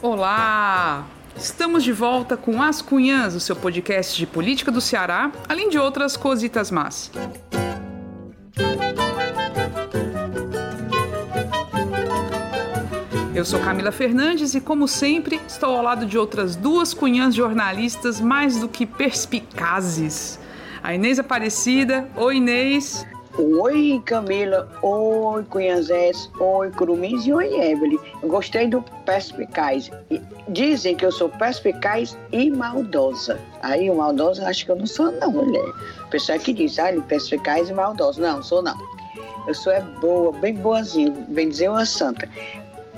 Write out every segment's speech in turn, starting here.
Olá! Estamos de volta com As Cunhãs, o seu podcast de política do Ceará, além de outras cositas más. Eu sou Camila Fernandes e, como sempre, estou ao lado de outras duas cunhãs jornalistas mais do que perspicazes. A Inês Aparecida. Oi, Inês. Oi, Camila. Oi, Cunhazés. Oi, Curumins e oi, Evelyn. Eu gostei do perspicaz. Dizem que eu sou perspicaz e maldosa. Aí, o maldosa, acho que eu não sou, não, mulher. O pessoal que diz, ah, perspicaz e maldosa. Não, sou não. Eu sou é boa, bem boazinha, bem dizer uma santa.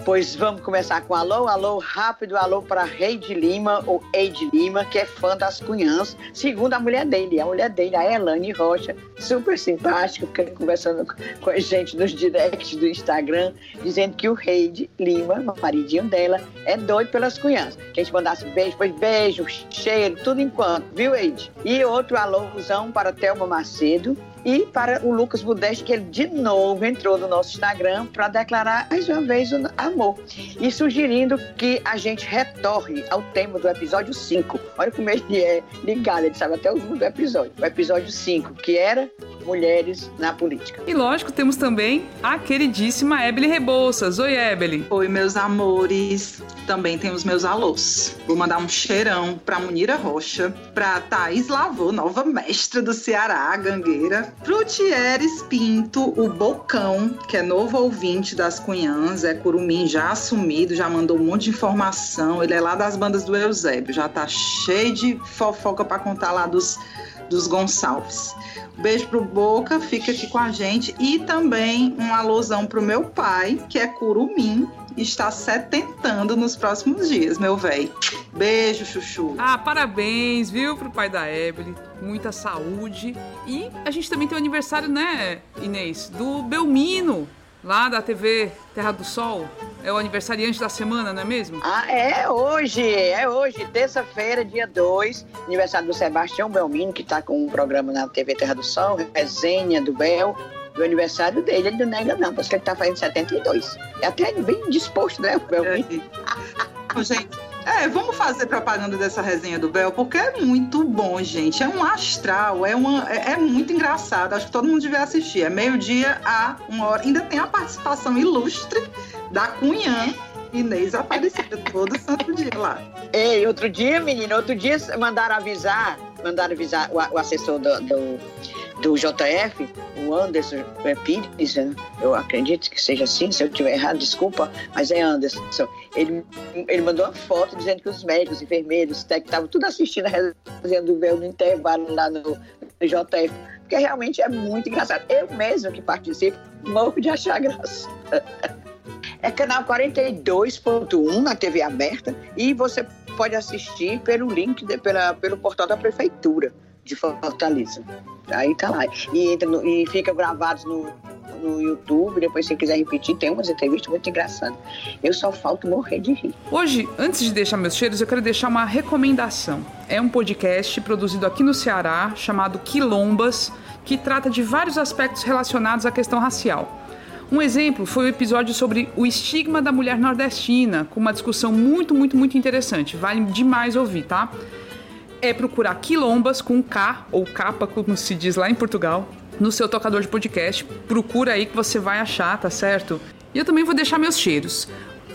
Pois vamos começar com alô, alô, rápido, alô para Rei de Lima, ou Eide Lima, que é fã das cunhãs, segundo a mulher dele, a mulher dele, a Elane Rocha, super simpática, conversando com a gente nos directs do Instagram, dizendo que o Rei de Lima, o maridinho dela, é doido pelas cunhãs. Que a gente mandasse beijo, pois beijo, cheiro, tudo enquanto, viu, Eide? E outro alôzão para Thelma Macedo, e para o Lucas Budeste, que ele de novo entrou no nosso Instagram para declarar mais uma vez o amor. E sugerindo que a gente retorne ao tema do episódio 5. Olha como ele é ligado, ele sabe até o número do episódio. O episódio 5, que era mulheres na política. E lógico, temos também a queridíssima Ebele Rebouças. Oi, Ebele. Oi, meus amores. Também temos meus alôs. Vou mandar um cheirão pra Munira Rocha, pra Thaís Lavô, nova mestra do Ceará, gangueira, pro Thieres Pinto, o Bocão, que é novo ouvinte das Cunhãs, é curumim já assumido, já mandou um monte de informação. Ele é lá das bandas do Eusébio, já tá cheio de fofoca para contar lá dos, dos Gonçalves. Beijo pro Boca, fica aqui com a gente. E também um alusão pro meu pai, que é curumim, está setentando nos próximos dias, meu velho. Beijo, Chuchu. Ah, parabéns, viu, pro pai da Evelyn. Muita saúde. E a gente também tem o aniversário, né, Inês? Do Belmino, lá da TV Terra do Sol. É o aniversariante da semana, não é mesmo? Ah, é hoje, é hoje, terça-feira, dia 2, aniversário do Sebastião Belmino, que está com um programa na TV Terra do Sol, resenha do Bel, do aniversário dele, ele não nega não, porque ele está fazendo 72. É até bem disposto, né, o Belmino? É, gente, é, vamos fazer propaganda dessa resenha do Bel, porque é muito bom, gente. É um astral, é, uma, é, é muito engraçado. Acho que todo mundo devia assistir. É meio-dia a uma hora. Ainda tem a participação ilustre da Cunhã, Inês Aparecida, todo santo dia lá. Ei, outro dia, menino, outro dia mandaram avisar, mandaram avisar o, o assessor do, do do JF, o Anderson Pires, né? eu acredito que seja assim, se eu estiver errado, desculpa, mas é Anderson. Ele, ele mandou uma foto dizendo que os médicos, enfermeiros, técnicos, estavam tudo assistindo a resenha do véu no intervalo lá no, no JF, porque realmente é muito engraçado. Eu mesmo que participo, morro de achar graça. É canal 42.1 na TV aberta e você pode assistir pelo link, de, pela, pelo portal da prefeitura de Fortaleza. Aí tá lá. E, entra no, e fica gravados no, no YouTube, depois se quiser repetir, tem umas entrevistas muito engraçadas. Eu só falto morrer de rir. Hoje, antes de deixar meus cheiros, eu quero deixar uma recomendação. É um podcast produzido aqui no Ceará, chamado Quilombas, que trata de vários aspectos relacionados à questão racial. Um exemplo foi o episódio sobre o estigma da mulher nordestina, com uma discussão muito, muito, muito interessante. Vale demais ouvir, tá? É procurar quilombas com K ou capa, como se diz lá em Portugal, no seu tocador de podcast. Procura aí que você vai achar, tá certo? E eu também vou deixar meus cheiros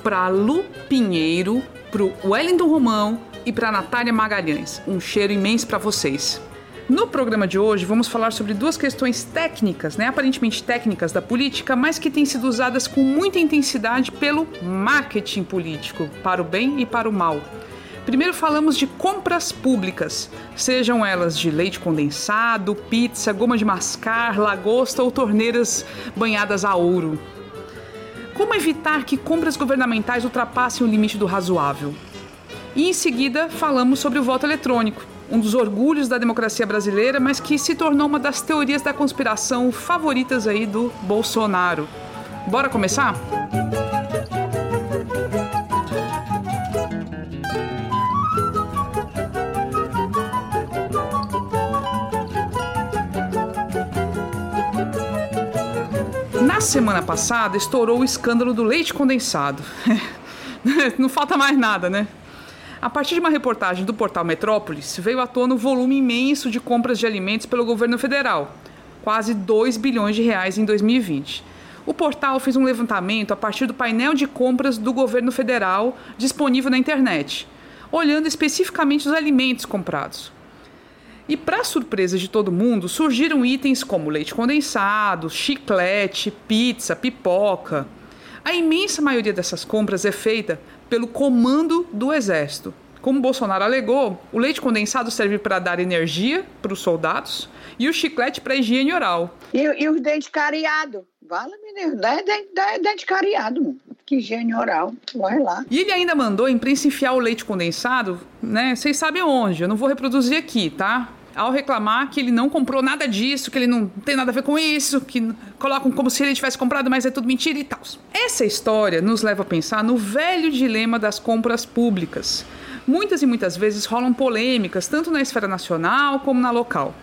para Lu Pinheiro, pro Wellington Romão e para Natália Magalhães. Um cheiro imenso para vocês. No programa de hoje, vamos falar sobre duas questões técnicas, né, aparentemente técnicas da política, mas que têm sido usadas com muita intensidade pelo marketing político, para o bem e para o mal. Primeiro falamos de compras públicas, sejam elas de leite condensado, pizza, goma de mascar, lagosta ou torneiras banhadas a ouro. Como evitar que compras governamentais ultrapassem o limite do razoável? E em seguida falamos sobre o voto eletrônico, um dos orgulhos da democracia brasileira, mas que se tornou uma das teorias da conspiração favoritas aí do Bolsonaro. Bora começar? Semana passada estourou o escândalo do leite condensado. Não falta mais nada, né? A partir de uma reportagem do portal Metrópolis, veio à tona o volume imenso de compras de alimentos pelo governo federal, quase 2 bilhões de reais em 2020. O portal fez um levantamento a partir do painel de compras do governo federal disponível na internet, olhando especificamente os alimentos comprados. E, para surpresa de todo mundo, surgiram itens como leite condensado, chiclete, pizza, pipoca. A imensa maioria dessas compras é feita pelo comando do Exército. Como Bolsonaro alegou, o leite condensado serve para dar energia para os soldados e o chiclete para higiene oral. E, e os dentes cariados? Vala, menino, dá dente, dá dente cariado, que higiene oral, vai lá. E ele ainda mandou enfiar o leite condensado, né? Vocês sabem onde, eu não vou reproduzir aqui, tá? Ao reclamar que ele não comprou nada disso, que ele não tem nada a ver com isso, que colocam como se ele tivesse comprado, mas é tudo mentira e tal. Essa história nos leva a pensar no velho dilema das compras públicas. Muitas e muitas vezes rolam polêmicas, tanto na esfera nacional como na local.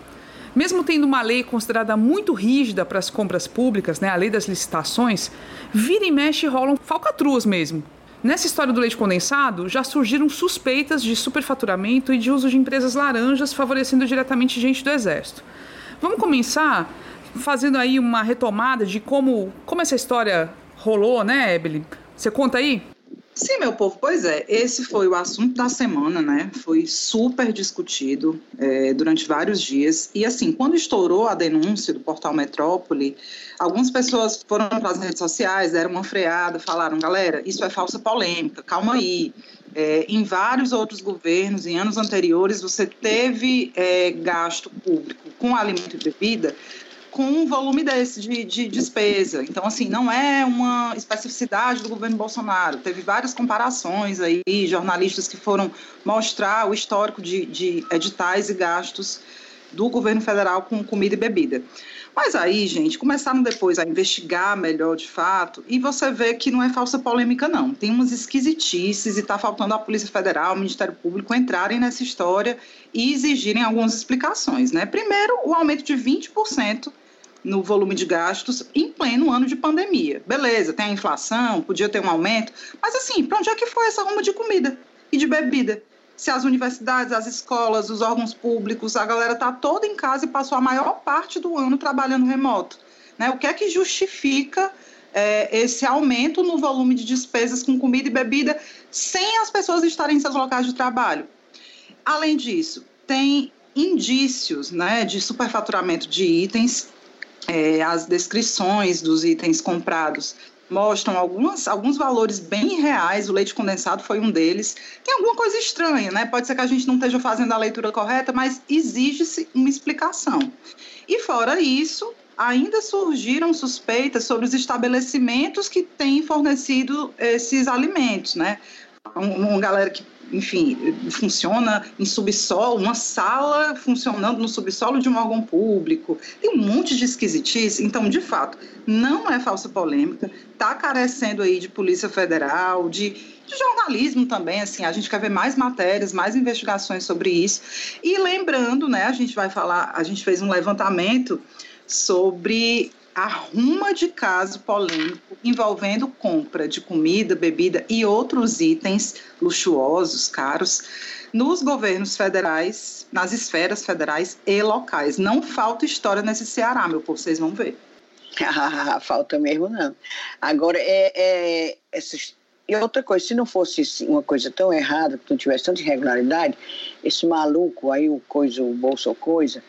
Mesmo tendo uma lei considerada muito rígida para as compras públicas, né, a lei das licitações, vira e mexe rolam falcatruas mesmo. Nessa história do leite condensado, já surgiram suspeitas de superfaturamento e de uso de empresas laranjas favorecendo diretamente gente do Exército. Vamos começar fazendo aí uma retomada de como, como essa história rolou, né, Ebele? Você conta aí? Sim, meu povo, pois é, esse foi o assunto da semana, né? Foi super discutido é, durante vários dias. E assim, quando estourou a denúncia do portal Metrópole, algumas pessoas foram para as redes sociais, deram uma freada, falaram: galera, isso é falsa polêmica, calma aí. É, em vários outros governos, em anos anteriores, você teve é, gasto público com alimento e bebida com um volume desse de, de, despesa. Então, assim, não é uma especificidade do governo Bolsonaro. Teve várias comparações aí, jornalistas que foram mostrar o histórico de, de editais e gastos do governo federal com comida e bebida. Mas aí, gente, começaram depois a investigar melhor de fato, e você vê que não é falsa polêmica, não. Tem umas esquisitices e está faltando a Polícia Federal, o Ministério Público entrarem nessa história e exigirem algumas explicações. Né? Primeiro, o aumento de 20% no volume de gastos em pleno ano de pandemia. Beleza, tem a inflação, podia ter um aumento, mas assim, para onde é que foi essa ruma de comida e de bebida? Se as universidades, as escolas, os órgãos públicos, a galera está toda em casa e passou a maior parte do ano trabalhando remoto. Né? O que é que justifica é, esse aumento no volume de despesas com comida e bebida sem as pessoas estarem em seus locais de trabalho? Além disso, tem indícios né, de superfaturamento de itens é, as descrições dos itens comprados mostram algumas, alguns valores bem reais, o leite condensado foi um deles. Tem alguma coisa estranha, né? Pode ser que a gente não esteja fazendo a leitura correta, mas exige-se uma explicação. E fora isso, ainda surgiram suspeitas sobre os estabelecimentos que têm fornecido esses alimentos, né? Uma galera que enfim, funciona em subsolo, uma sala funcionando no subsolo de um órgão público. Tem um monte de esquisitice. Então, de fato, não é falsa polêmica, está carecendo aí de Polícia Federal, de, de jornalismo também, assim, a gente quer ver mais matérias, mais investigações sobre isso. E lembrando, né, a gente vai falar, a gente fez um levantamento sobre arruma de caso polêmico envolvendo compra de comida, bebida e outros itens luxuosos, caros, nos governos federais, nas esferas federais e locais. Não falta história nesse Ceará, meu povo, vocês vão ver. falta mesmo não. Agora, é, é, essas e outra coisa, se não fosse uma coisa tão errada, que não tivesse tanta irregularidade, esse maluco aí, o coisa, o bolso coisa,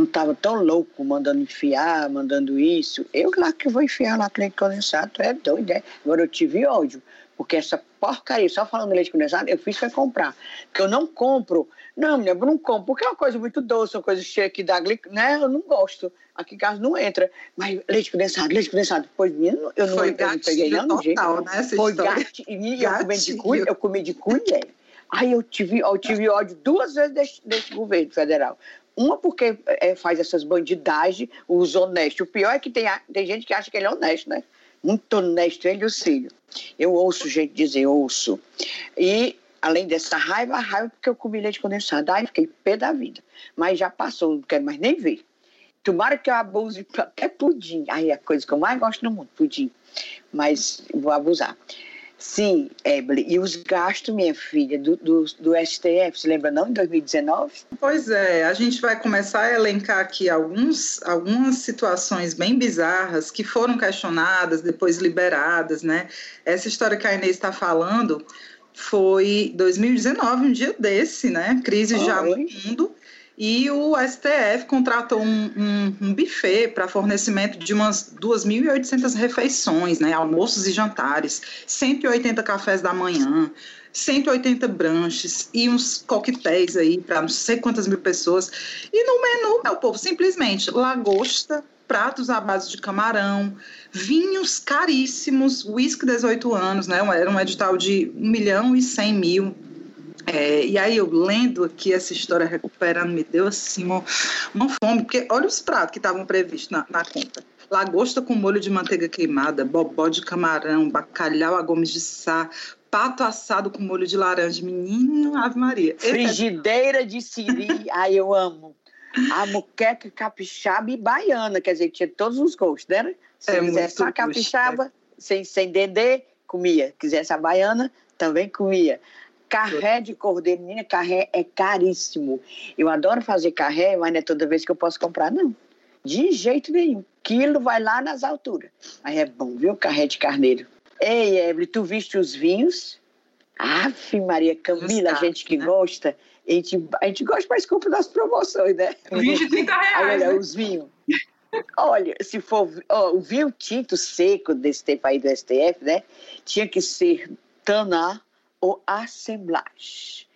não estava tão louco mandando enfiar, mandando isso. Eu lá que vou enfiar lá leite condensado, é doido, é? Agora eu tive ódio, porque essa porcaria, só falando leite condensado, eu fiz para comprar. Porque eu não compro. Não, mulher, eu não compro, porque é uma coisa muito doce, uma coisa cheia que dá glic, né? Eu não gosto. Aqui em casa não entra. Mas leite condensado, leite condensado. Pois, menino, eu não, Foi eu não peguei não, total. Né, Foi gato, e eu comi de colher, eu comi de colher. Aí eu tive, eu tive ódio duas vezes desse, desse governo federal. Uma porque é, faz essas bandidagens, os honestos. O pior é que tem, tem gente que acha que ele é honesto, né? Muito honesto, ele e o Cílio. Eu ouço gente dizer, ouço. E, além dessa raiva, a raiva porque eu comi leite condensado. Aí fiquei pé da vida. Mas já passou, não quero mais nem ver. Tomara que eu abuse até pudim. Aí é a coisa que eu mais gosto no mundo, pudim. Mas vou abusar. Sim, Evelyn. E os gastos, minha filha, do, do, do, STF, se lembra não, em 2019? Pois é, a gente vai começar a elencar aqui alguns, algumas situações bem bizarras que foram questionadas, depois liberadas, né? Essa história que a Inês está falando foi 2019, um dia desse, né? Crise oh, já no mundo e o STF contratou um, um, um buffet para fornecimento de umas 2.800 refeições, né, almoços e jantares, 180 cafés da manhã, 180 branches e uns coquetéis aí para não sei quantas mil pessoas. E no menu, é o povo simplesmente lagosta, pratos à base de camarão, vinhos caríssimos, uísque 18 anos, né? Era um edital de 1 milhão e 100 mil é, e aí eu lendo aqui essa história recuperando me deu assim uma, uma fome, porque olha os pratos que estavam previstos na, na conta. Lagosta com molho de manteiga queimada, bobó de camarão, bacalhau a gomes de sá, pato assado com molho de laranja. Menino, Ave Maria. Frigideira de siri, ai eu amo. A muqueca capixaba e baiana, quer dizer, tinha todos os gostos, né? Se é quisesse só capixaba, é. sem, sem dendê, comia. Quisesse a baiana, também comia. Carré de cordeiro, menina, carré é caríssimo. Eu adoro fazer carré, mas não é toda vez que eu posso comprar, não. De jeito nenhum. Quilo vai lá nas alturas. Mas é bom, viu, carré de carneiro. Ei, Evelyn, tu viste os vinhos? Ave Maria Camila, a gente que né? gosta, a gente, a gente gosta, mas compra das promoções, né? 20, 30 reais. Olha, né? os vinhos. Olha, se for ó, o vinho tinto seco desse tempo aí do STF, né? Tinha que ser Taná ou assemblage.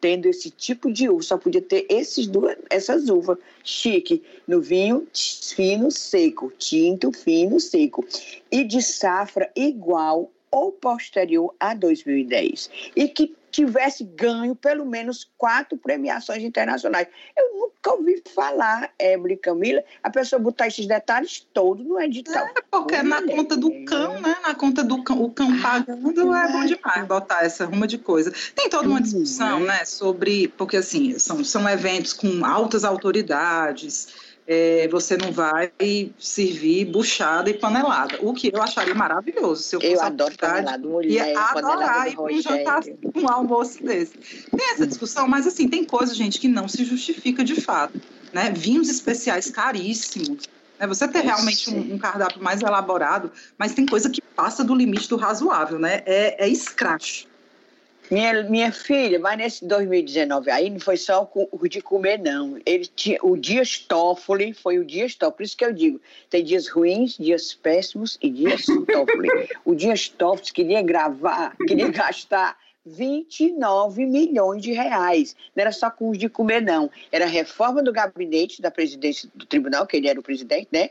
Tendo esse tipo de uva, só podia ter esses duas, essas uvas. Chique, no vinho fino seco, tinto fino seco. E de safra igual ou posterior a 2010. E que tivesse ganho pelo menos quatro premiações internacionais. Eu nunca ouvi falar, Evelyn Camila, a pessoa botar esses detalhes todos no edital. É, porque Olha, na conta do cão, né? Na conta do cão, o cão pagando é bom demais botar essa ruma de coisa. Tem toda uma discussão, né, sobre, porque assim, são, são eventos com altas autoridades, é, você não vai servir buchada e panelada. O que eu acharia maravilhoso. Se eu, eu adoro panelada, mulher, ia adorar ir para um jantar, um almoço desse. Tem essa discussão, mas assim, tem coisa, gente, que não se justifica de fato. Né? Vinhos especiais caríssimos. Né? Você ter realmente um, um, cardápio mais elaborado, mas tem coisa que passa do limite do razoável, né? É, é escracho. Minha, minha filha, mas nesse 2019 aí não foi só o de comer, não. Ele tinha, o Dias Toffoli foi o Dias Toffoli. Por isso que eu digo, tem dias ruins, dias péssimos e dias Toffoli. o Dias Toffoli queria gravar, queria gastar 29 milhões de reais. Não era só com os de comer, não. Era reforma do gabinete da presidência do tribunal, que ele era o presidente, né?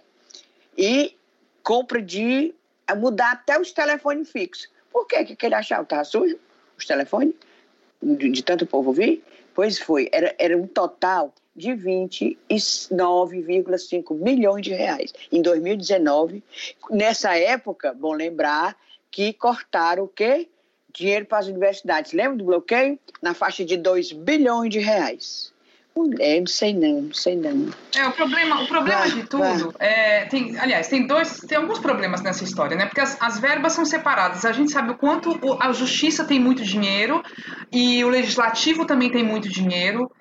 E compra de mudar até os telefones fixos. Por quê? que ele achava que estava sujo? Os telefones, de, de tanto povo ouvir? Pois foi, era, era um total de 29,5 milhões de reais em 2019. Nessa época, bom lembrar que cortaram o quê? Dinheiro para as universidades. Lembra do bloqueio? Na faixa de 2 bilhões de reais. Mulher, não sei não, não sei não. É, o problema, o problema de tudo é, tem, aliás, tem dois, tem alguns problemas nessa história, né? Porque as, as verbas são separadas. A gente sabe o quanto a justiça tem muito dinheiro e o legislativo também tem muito dinheiro.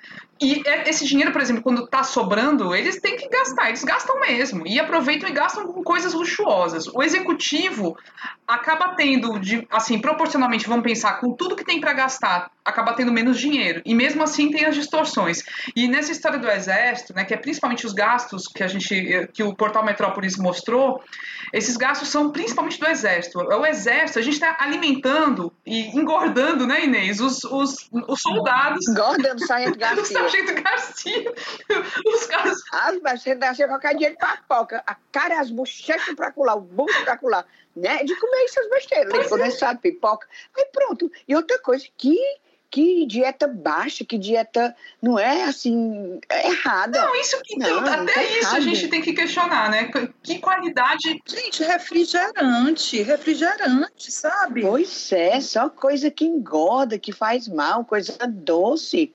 E é, esse dinheiro, por exemplo, quando está sobrando, eles têm que gastar, eles gastam mesmo. E aproveitam e gastam com coisas luxuosas. O executivo acaba tendo, de, assim, proporcionalmente, vamos pensar, com tudo que tem para gastar, acaba tendo menos dinheiro. E mesmo assim tem as distorções. E nessa história do Exército, né, que é principalmente os gastos que a gente, que o portal Metrópolis mostrou, esses gastos são principalmente do Exército. O Exército, a gente está alimentando e engordando, né, Inês, os, os, os soldados. Engordando, saindo Garcia. Sargento Garcia. Os caras. As Sargento Garcia qualquer dia de papoca. A cara as bochechas pra colar, o bucho pra colar. Né? De comer essas besteiras. Leite condensado, pipoca. Aí pronto. E outra coisa, que que dieta baixa, que dieta não é assim é errada. Não, isso que então, não, até tá isso errado. a gente tem que questionar, né? Que qualidade. Gente, refrigerante, refrigerante, sabe? Pois é, só coisa que engorda, que faz mal, coisa doce.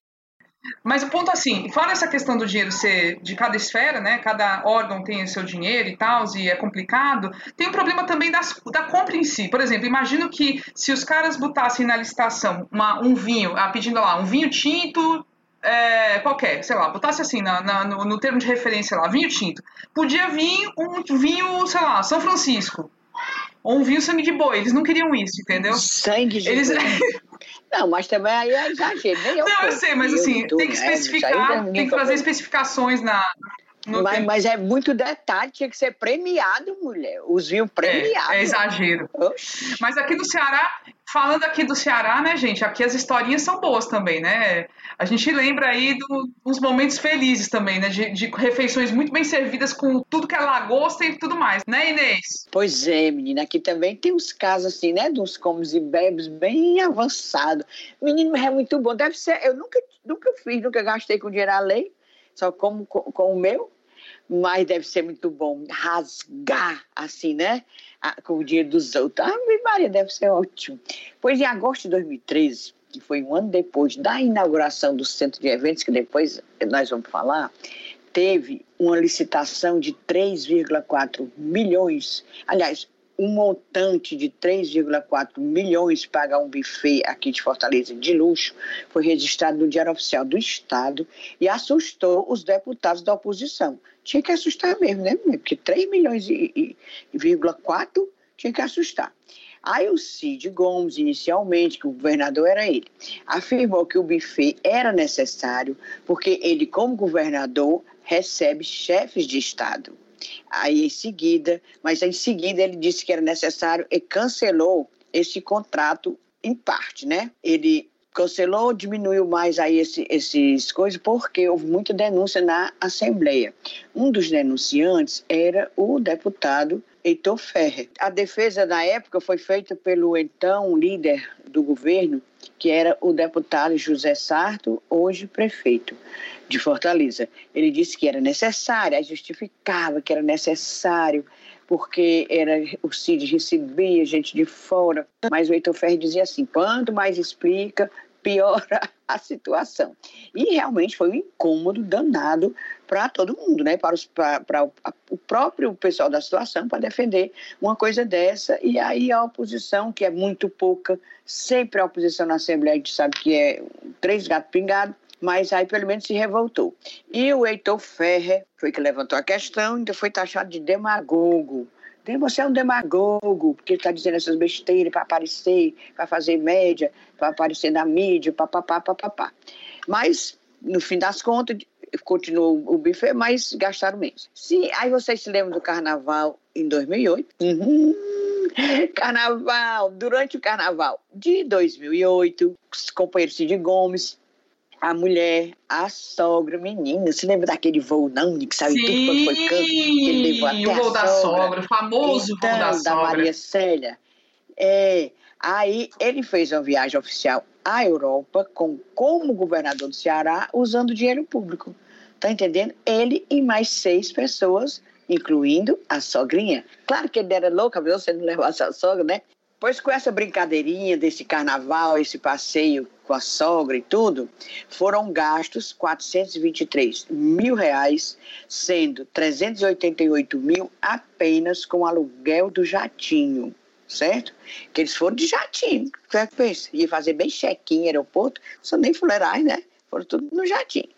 Mas o ponto assim, fora essa questão do dinheiro ser de cada esfera, né? Cada órgão tem o seu dinheiro e tal, e é complicado. Tem um problema também das, da compra em si. Por exemplo, imagino que se os caras botassem na licitação uma, um vinho, ah, pedindo lá, um vinho tinto é, qualquer, sei lá, botasse assim na, na, no, no, termo de referência lá, vinho tinto. Podia vir um vinho, sei lá, São Francisco. Ou um vinho sangue de boi. Eles não queriam isso, entendeu? Sangue de Eles... boi. Não, mas também aí é exagero. Nem eu não, eu sei, mas assim, tem que né? especificar, tem que trazer especificações na, mas, mas, é muito detalhe, tinha que ser premiado, mulher. Os vinhos premiados. É, é exagero. Oxi. Mas aqui no Ceará, falando aqui do Ceará, né, gente? Aqui as historinhas são boas também, né? A gente lembra aí do, dos momentos felizes também, né? De, de, refeições muito bem servidas com tudo que é lagosta e tudo mais, né, Inês? Pois é, menina. Aqui também tem uns casos assim, né? Uns comes e bebes bem avançados. Menino, é muito bom. Deve ser. Eu nunca, nunca fiz, nunca gastei com dinheiro além só como com, com o meu, mas deve ser muito bom rasgar assim, né? Com o dinheiro dos outros. Ah, Maria, deve ser ótimo. Pois em agosto de 2013, que foi um ano depois da inauguração do centro de eventos, que depois nós vamos falar, teve uma licitação de 3,4 milhões. Aliás, um montante de 3,4 milhões para um buffet aqui de Fortaleza de luxo foi registrado no Diário Oficial do Estado e assustou os deputados da oposição. Tinha que assustar mesmo, né? Porque 3 milhões e, e, 4 tinha que assustar. Aí o Cid Gomes, inicialmente, que o governador era ele, afirmou que o buffet era necessário porque ele, como governador, recebe chefes de Estado. Aí em seguida, mas em seguida ele disse que era necessário e cancelou esse contrato em parte, né? Ele cancelou, diminuiu mais aí esse, esses coisas, porque houve muita denúncia na Assembleia. Um dos denunciantes era o deputado Heitor Ferrer. A defesa na época foi feita pelo então líder do governo, que era o deputado José Sarto, hoje prefeito de Fortaleza. Ele disse que era necessário, justificava que era necessário, porque era o CID recebia gente de fora, mas o Heitor Ferri dizia assim: quanto mais explica, piora a situação. E realmente foi um incômodo danado para todo mundo, né? para, os, para, para o próprio pessoal da situação, para defender uma coisa dessa. E aí a oposição, que é muito pouca, sempre a oposição na Assembleia, a gente sabe que é três gatos pingados, mas aí pelo menos se revoltou. E o Heitor Ferrer foi que levantou a questão, ainda foi taxado de demagogo. Você é um demagogo, porque está dizendo essas besteiras para aparecer, para fazer média, para aparecer na mídia, papapá, papapá. Mas, no fim das contas, continuou o buffet, mas gastaram menos. Sim, aí vocês se lembram do carnaval em 2008? Uhum. Carnaval, durante o carnaval de 2008, os companheiros Cid Gomes a mulher, a sogra, menina, se lembra daquele voo não, que saiu Sim, tudo quando foi canto, que ele levou até o voo da sogra, o famoso então, voo da sogra. da Maria Célia. É, aí ele fez uma viagem oficial à Europa com como governador do Ceará, usando dinheiro público. Tá entendendo? Ele e mais seis pessoas, incluindo a sogrinha. Claro que ele era louca, viu? Você não levasse a sogra, né? Pois com essa brincadeirinha desse carnaval, esse passeio com a sogra e tudo, foram gastos 423 mil reais, sendo 388 mil apenas com o aluguel do jatinho, certo? Que eles foram de jatinho, que pensa? Ia fazer bem check-in aeroporto, são nem fuleirais, né? Foram tudo no jatinho.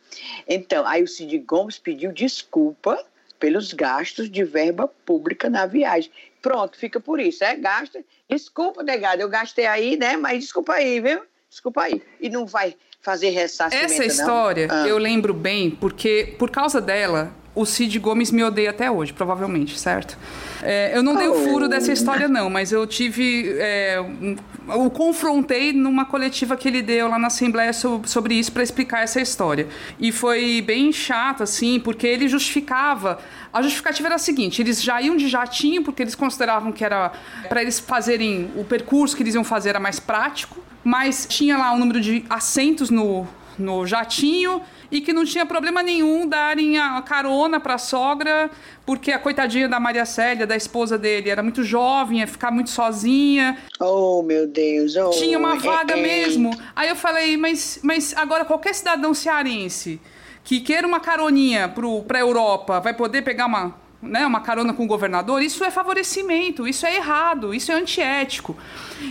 Então, aí o Cid Gomes pediu desculpa pelos gastos de verba pública na viagem. Pronto, fica por isso, é gasta. Desculpa, negado, eu gastei aí, né? Mas desculpa aí, viu? Desculpa aí. E não vai fazer ressarcimento, Essa história ah. eu lembro bem, porque por causa dela, o Cid Gomes me odeia até hoje, provavelmente, certo? É, eu não oh. dei o furo dessa história, não, mas eu tive. É, um, o confrontei numa coletiva que ele deu lá na Assembleia sobre, sobre isso para explicar essa história. E foi bem chato, assim, porque ele justificava. A justificativa era a seguinte: eles já iam de jatinho, porque eles consideravam que era para eles fazerem o percurso que eles iam fazer era mais prático, mas tinha lá o um número de assentos no, no jatinho e que não tinha problema nenhum darem a carona para a sogra, porque a coitadinha da Maria Célia, da esposa dele, era muito jovem, ia ficar muito sozinha. Oh, meu Deus. Oh, tinha uma vaga é, é. mesmo. Aí eu falei, mas, mas agora qualquer cidadão cearense que queira uma caroninha para a Europa vai poder pegar uma né, uma carona com o governador, isso é favorecimento, isso é errado, isso é antiético.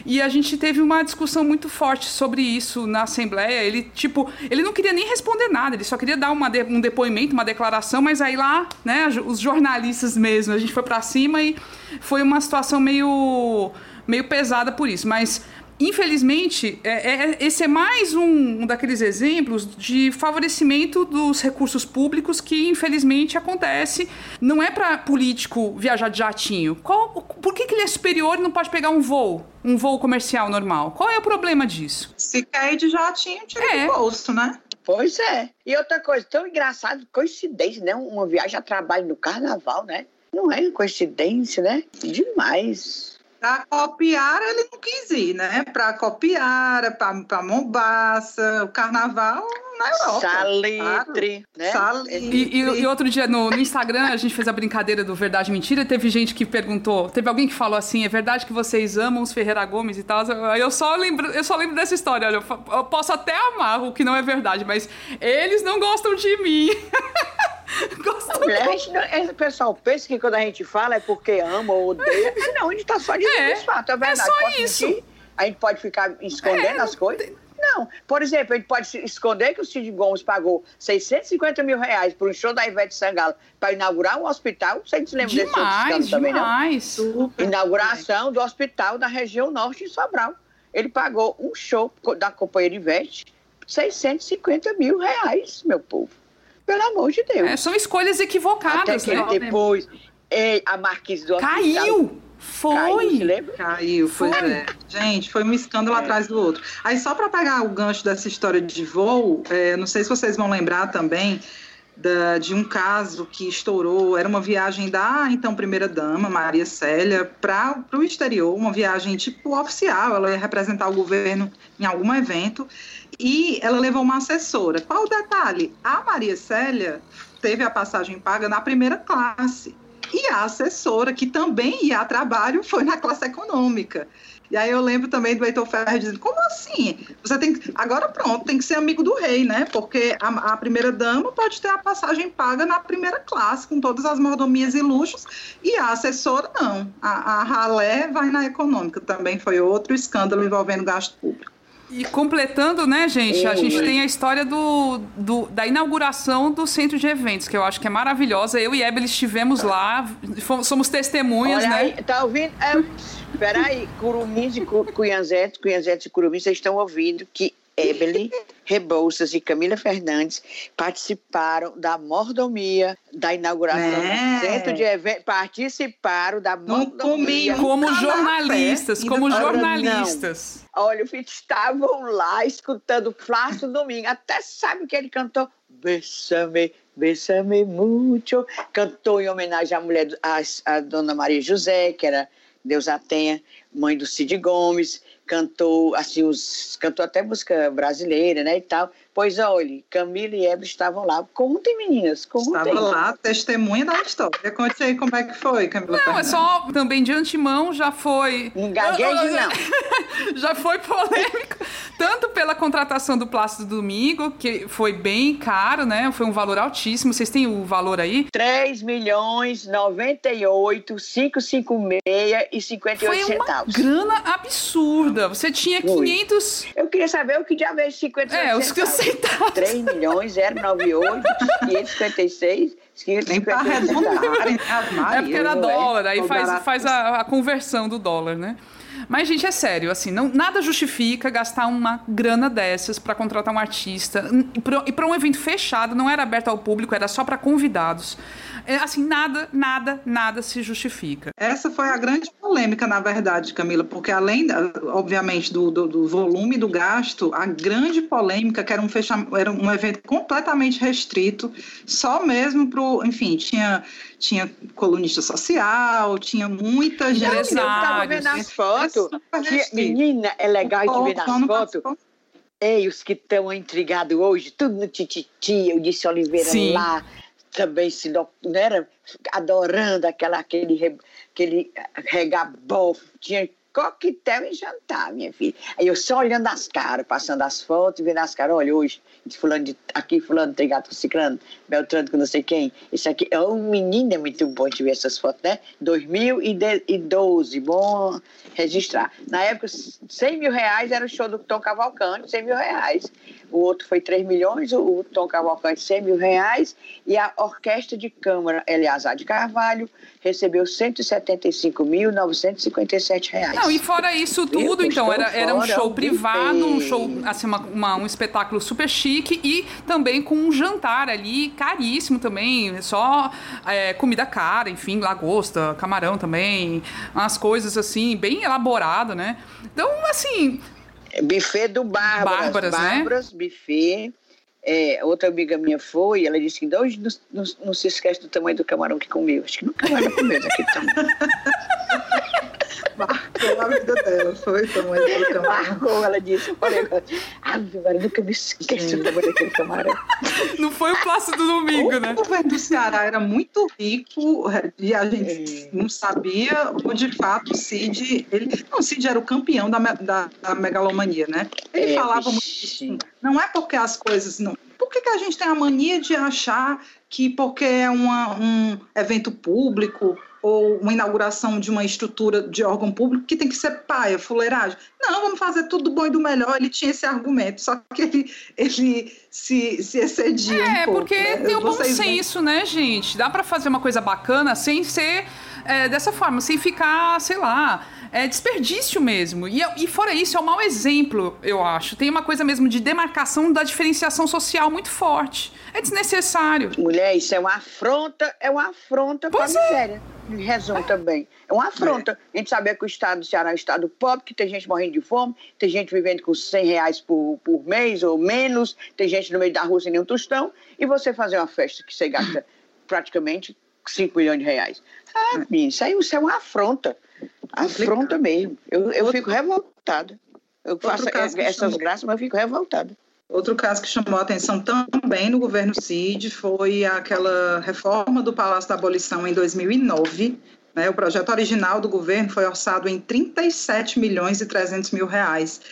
E a gente teve uma discussão muito forte sobre isso na Assembleia. Ele, tipo, ele não queria nem responder nada, ele só queria dar uma de, um depoimento, uma declaração, mas aí lá, né, os jornalistas mesmo, a gente foi para cima e foi uma situação meio meio pesada por isso, mas infelizmente, é, é, esse é mais um, um, daqueles exemplos de favorecimento dos recursos públicos que, infelizmente, acontece. Não é para político viajar de jatinho. Qual, por que, que ele é superior e não pode pegar um voo? Um voo comercial normal? Qual é o problema disso? Se quer ir de jatinho, tira é. do bolso, né? Pois é. E outra coisa, tão engraçado, coincidência, né? Uma viagem a trabalho no carnaval, né? Não é coincidência, né? Demais. Para copiar, ele não quis ir, né? Para copiar, para Mombasa, o carnaval na Europa. Salitre, claro. né? Salitre. E, e, e, outro dia no, no, Instagram a gente fez a brincadeira do Verdade Mentira. Teve gente que perguntou, teve alguém que falou assim: é verdade que vocês amam os Ferreira Gomes e tal? Aí eu só lembro, eu só lembro dessa história. Olha, eu, eu posso até amar o que não é verdade, mas eles não gostam de mim. Gostam mulher, não, o pessoal pensa que quando a gente fala é porque ama ou odeia. Não, a gente tá só dizendo é, os fatos, é verdade. É só isso. Mentir? A gente pode ficar escondendo é, as coisas? Não. Por exemplo, a gente pode esconder que o Cid Gomes pagou 650 mil reais por um show da Ivete Sangalo para inaugurar um hospital. Vocês se lembram demais, desse outro também, demais. não? Inauguração do hospital da região norte de Sobral. Ele pagou um show da companheira Ivete 650 mil reais, meu povo. Pelo amor de Deus. É, são escolhas equivocadas, Até que né? depois, é, a Marquise do Hospital... Caiu! Foi. Caiu, Caiu, foi. É. Gente, foi um escândalo é. atrás do outro. Aí, só para pegar o gancho dessa história de voo, é, não sei se vocês vão lembrar também da, de um caso que estourou. Era uma viagem da então primeira-dama, Maria Célia, para o exterior, uma viagem tipo oficial. Ela ia representar o governo em algum evento. E ela levou uma assessora. Qual o detalhe? A Maria Célia teve a passagem paga na primeira classe. E a assessora, que também ia a trabalho, foi na classe econômica. E aí eu lembro também do Heitor Ferrer dizendo, como assim? Você tem que, agora pronto, tem que ser amigo do rei, né? Porque a, a primeira dama pode ter a passagem paga na primeira classe, com todas as mordomias e luxos, e a assessora não. A, a ralé vai na econômica. Também foi outro escândalo envolvendo gasto público. E completando, né, gente, a gente tem a história do, do, da inauguração do centro de eventos, que eu acho que é maravilhosa. Eu e Ebel estivemos lá, fomos, somos testemunhas, Olha né? Aí, tá ouvindo? É, peraí, Curumins e Cunhanzete, Cunhanzete e Curumins, vocês estão ouvindo que Ebele Rebouças e Camila Fernandes participaram da mordomia da inauguração é. do centro de eventos, participaram da mordomia. Como jornalistas, como jornalistas. Olha, estavam lá escutando Flácio Domingo, até sabe que ele cantou Bessame, Bessame Mucho, cantou em homenagem à mulher, à, à dona Maria José, que era Deus a tenha, mãe do Cid Gomes, cantou assim os cantou até música brasileira, né, e tal. Pois olhe, Camila e Ebro estavam lá. Contem, meninas, contem. Estava lá, testemunha da história. Conte aí como é que foi, Camila. Não, é só também de antemão já foi. Engagueje, não. já foi polêmico. Tanto pela contratação do Plácido Domingo, que foi bem caro, né? Foi um valor altíssimo. Vocês têm o valor aí? 3 milhões 98, 556 e 58 foi centavos. Foi uma grana absurda. Você tinha 500... Eu queria saber o que já veio 58 é, centavos. Os centavos. 3 milhões 098 556 Nem para arredondarem É porque era dólar, aí faz, faz a, a conversão do dólar, né? Mas, gente, é sério, assim, não, nada justifica gastar uma grana dessas para contratar um artista. E para um evento fechado, não era aberto ao público, era só para convidados. É, assim, nada, nada, nada se justifica. Essa foi a grande polêmica, na verdade, Camila, porque além, obviamente, do, do, do volume do gasto, a grande polêmica que era um, fecha, era um evento completamente restrito, só mesmo para enfim, tinha, tinha colunista social, tinha muita gente. Eu estava vendo as fotos. Menina, é legal de ver nas fotos Ei, os que estão intrigados hoje, tudo no tititi, eu disse Oliveira Sim. lá, também se não era adorando aquela, aquele, aquele regabol, tinha coquetel e jantar, minha filha. Aí eu só olhando as caras, passando as fotos, vendo as caras, olha, hoje, fulano de, aqui fulano tem gato ciclano, Beltrano com não sei quem, isso aqui, é um menino, é muito bom de ver essas fotos, né? 2012, bom registrar. Na época, 100 mil reais era o show do Tom Cavalcante, 100 mil reais. O outro foi 3 milhões, o Tom Cavalcante 100 mil reais, e a Orquestra de Câmara Eleazar de Carvalho recebeu 175.957 reais. Não, e fora isso tudo, então, era, era um show privado, um show, assim, uma, uma- um espetáculo super chique e também com um jantar ali caríssimo também, só é, comida cara, enfim, lagosta, camarão também, umas coisas assim, bem elaborado, né? Então, assim, Buffet do Bárbaras. Bárbaras, né? Bárbaras, buffet. É, outra amiga minha foi, ela disse que hoje não, não, não se esquece do tamanho do camarão que comeu. Acho que nunca mais vai comer daquele tamanho. Marcou a vida dela, foi o do camarão. Marcou, ela disse. Eu falei, Ave Maria, nunca me esqueço do daquele camarão. não foi o Plácido Domingo, né? O governo do Ceará era muito rico e a gente não sabia ou de fato o Cid. Ele, não, o Cid era o campeão da, da, da megalomania, né? Ele É, falava muito isso. Não é porque as coisas não. Por que, que a gente tem a mania de achar que porque é uma, um evento público ou uma inauguração de uma estrutura de órgão público que tem que ser paia, fuleiragem? Não, vamos fazer tudo do bom e do melhor. Ele tinha esse argumento, só que ele, ele se, se excedia um É, pouco. porque né? tem o bom Vocês veem- senso, né, gente? Dá pra fazer uma coisa bacana sem ser é, dessa forma, sem ficar, sei lá, é desperdício mesmo. E, e fora isso, é um mau exemplo, eu acho. Tem uma coisa mesmo de demarcação da diferenciação social muito forte. É desnecessário. Mulher, isso é uma afronta, é uma afronta para a Pois é. miséria. Resumo também. É uma afronta. A gente saber que o estado do Ceará é um estado pobre, que tem gente morrendo de fome, tem gente vivendo com 100 reais por, por mês ou menos, tem gente no meio da rua sem nenhum tostão, e você fazer uma festa que você gasta praticamente 5 milhões de reais. Ah, menina, isso aí isso é uma afronta. Afronta mesmo. Eu, eu fico revoltada. Eu faço essas graças, mas eu fico revoltada. Outro caso que chamou a atenção também no governo Cid foi aquela reforma do Palácio da Abolição em 2009. né? O projeto original do governo foi orçado em 37 milhões e 300 mil reais.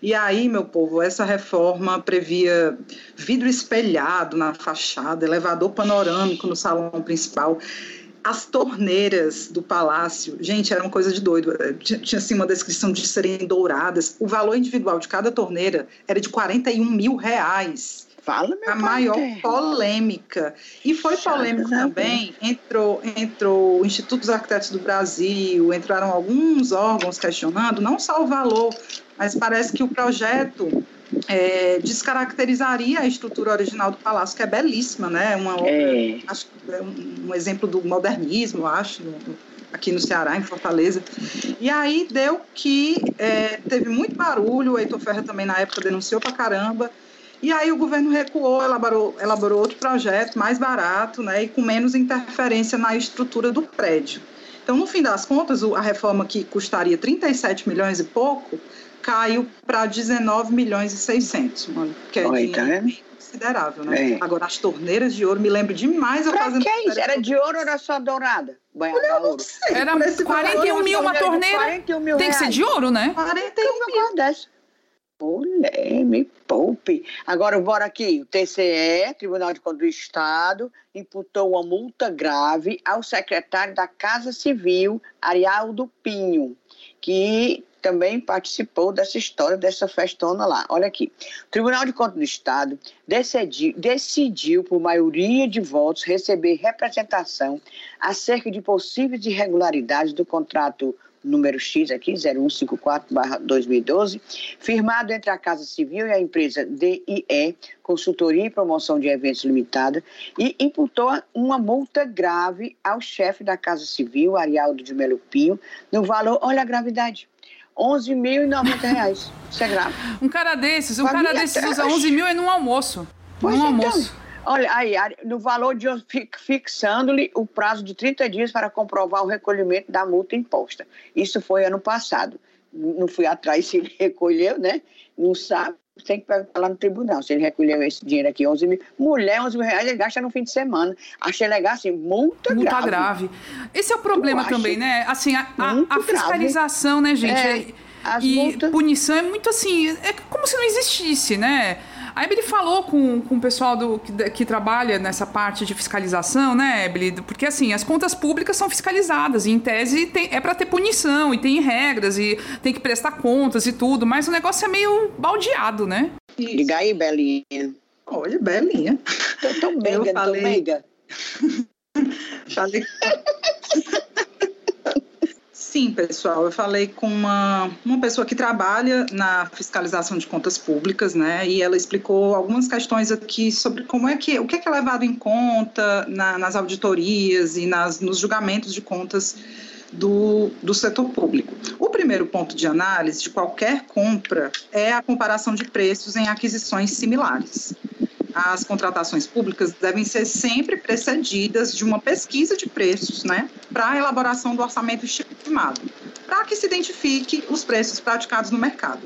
E aí, meu povo, essa reforma previa vidro espelhado na fachada, elevador panorâmico no salão principal. As torneiras do palácio, gente, era uma coisa de doido. Tinha, tinha assim, uma descrição de serem douradas. O valor individual de cada torneira era de 41 mil reais. Fala, meu A maior é. polêmica. E foi Chata, polêmico né? também. Entrou, entrou o Instituto dos Arquitetos do Brasil, entraram alguns órgãos questionando, não só o valor, mas parece que o projeto é, descaracterizaria a estrutura original do palácio, que é belíssima, né? Uma obra É. acho é um, um exemplo do modernismo, eu acho, aqui no Ceará, em Fortaleza. E aí deu que é, teve muito barulho, o Heitor Ferra também na época denunciou pra caramba. E aí o governo recuou, elaborou, elaborou outro projeto mais barato né, e com menos interferência na estrutura do prédio. Então, no fim das contas, a reforma que custaria 37 milhões e pouco caiu para 19 milhões e 600, mano, que é Olha, dinheiro tá? Considerável, né? É. Agora, as torneiras de ouro, me lembro demais eu Pra fazendo... que isso? Era de ouro ou era só dourada? Banhada a ouro. Era Por esse 41 valor, mil uma Torneira de torneira. 41 mil Tem que ser de ouro, né? 41 Uma coisa dessa. Mulher, me poupe. Agora, bora aqui. O TCE, Tribunal de Contas do Estado, imputou uma multa grave ao secretário da Casa Civil, Arialdo Pinho, que também participou dessa história, dessa festona lá. Olha aqui. O Tribunal de Contas do Estado decidiu, decidiu, por maioria de votos, receber representação acerca de possíveis irregularidades do contrato número X aqui, 0154-2012, firmado entre a Casa Civil e a empresa DIE, Consultoria e Promoção de Eventos Limitada, e imputou uma multa grave ao chefe da Casa Civil, Arialdo de Melo Pinho, no valor, olha a gravidade, R$ 11.090. Isso é grave. Um cara desses, um Família cara desses usa trash. 11 mil é num almoço. Pois num então. almoço. Olha, aí, no valor de fi- fixando-lhe o prazo de 30 dias para comprovar o recolhimento da multa imposta. Isso foi ano passado. Não fui atrás se ele recolheu, né? Não sabe. Tem que pegar lá no tribunal. Se ele recolheu esse dinheiro aqui, 11 mil. Mulher, 11 mil reais, ele gasta no fim de semana. Achei legal, assim, multa, multa grave. grave. Esse é o problema também, né? Assim, a, a, a fiscalização, grave. né, gente? É, e multas... punição é muito assim, é como se não existisse, né? A Emily falou com, com o pessoal do, que, que trabalha nessa parte de fiscalização, né, Emily? Porque assim, as contas públicas são fiscalizadas, e em tese tem, é para ter punição, e tem regras, e tem que prestar contas e tudo, mas o negócio é meio baldeado, né? Diga aí, Belinha. Olha, Belinha. Tô tão meiga, falei... tô meiga. falei... Sim, pessoal, eu falei com uma, uma pessoa que trabalha na fiscalização de contas públicas, né? E ela explicou algumas questões aqui sobre como é que o que é, que é levado em conta na, nas auditorias e nas, nos julgamentos de contas do, do setor público. O primeiro ponto de análise de qualquer compra é a comparação de preços em aquisições similares as contratações públicas devem ser sempre precedidas de uma pesquisa de preços, né, para a elaboração do orçamento estimado, para que se identifique os preços praticados no mercado.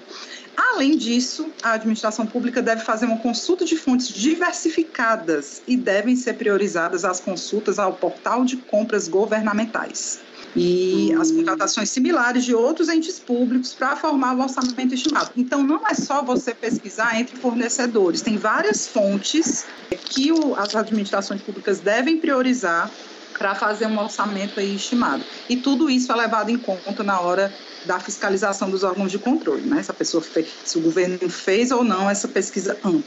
Além disso, a administração pública deve fazer uma consulta de fontes diversificadas e devem ser priorizadas as consultas ao portal de compras governamentais e as contratações similares de outros entes públicos para formar o orçamento estimado. Então, não é só você pesquisar entre fornecedores, tem várias fontes que as administrações públicas devem priorizar para fazer um orçamento aí estimado. E tudo isso é levado em conta na hora da fiscalização dos órgãos de controle, né? Se a pessoa fez, se o governo fez ou não essa pesquisa ampla.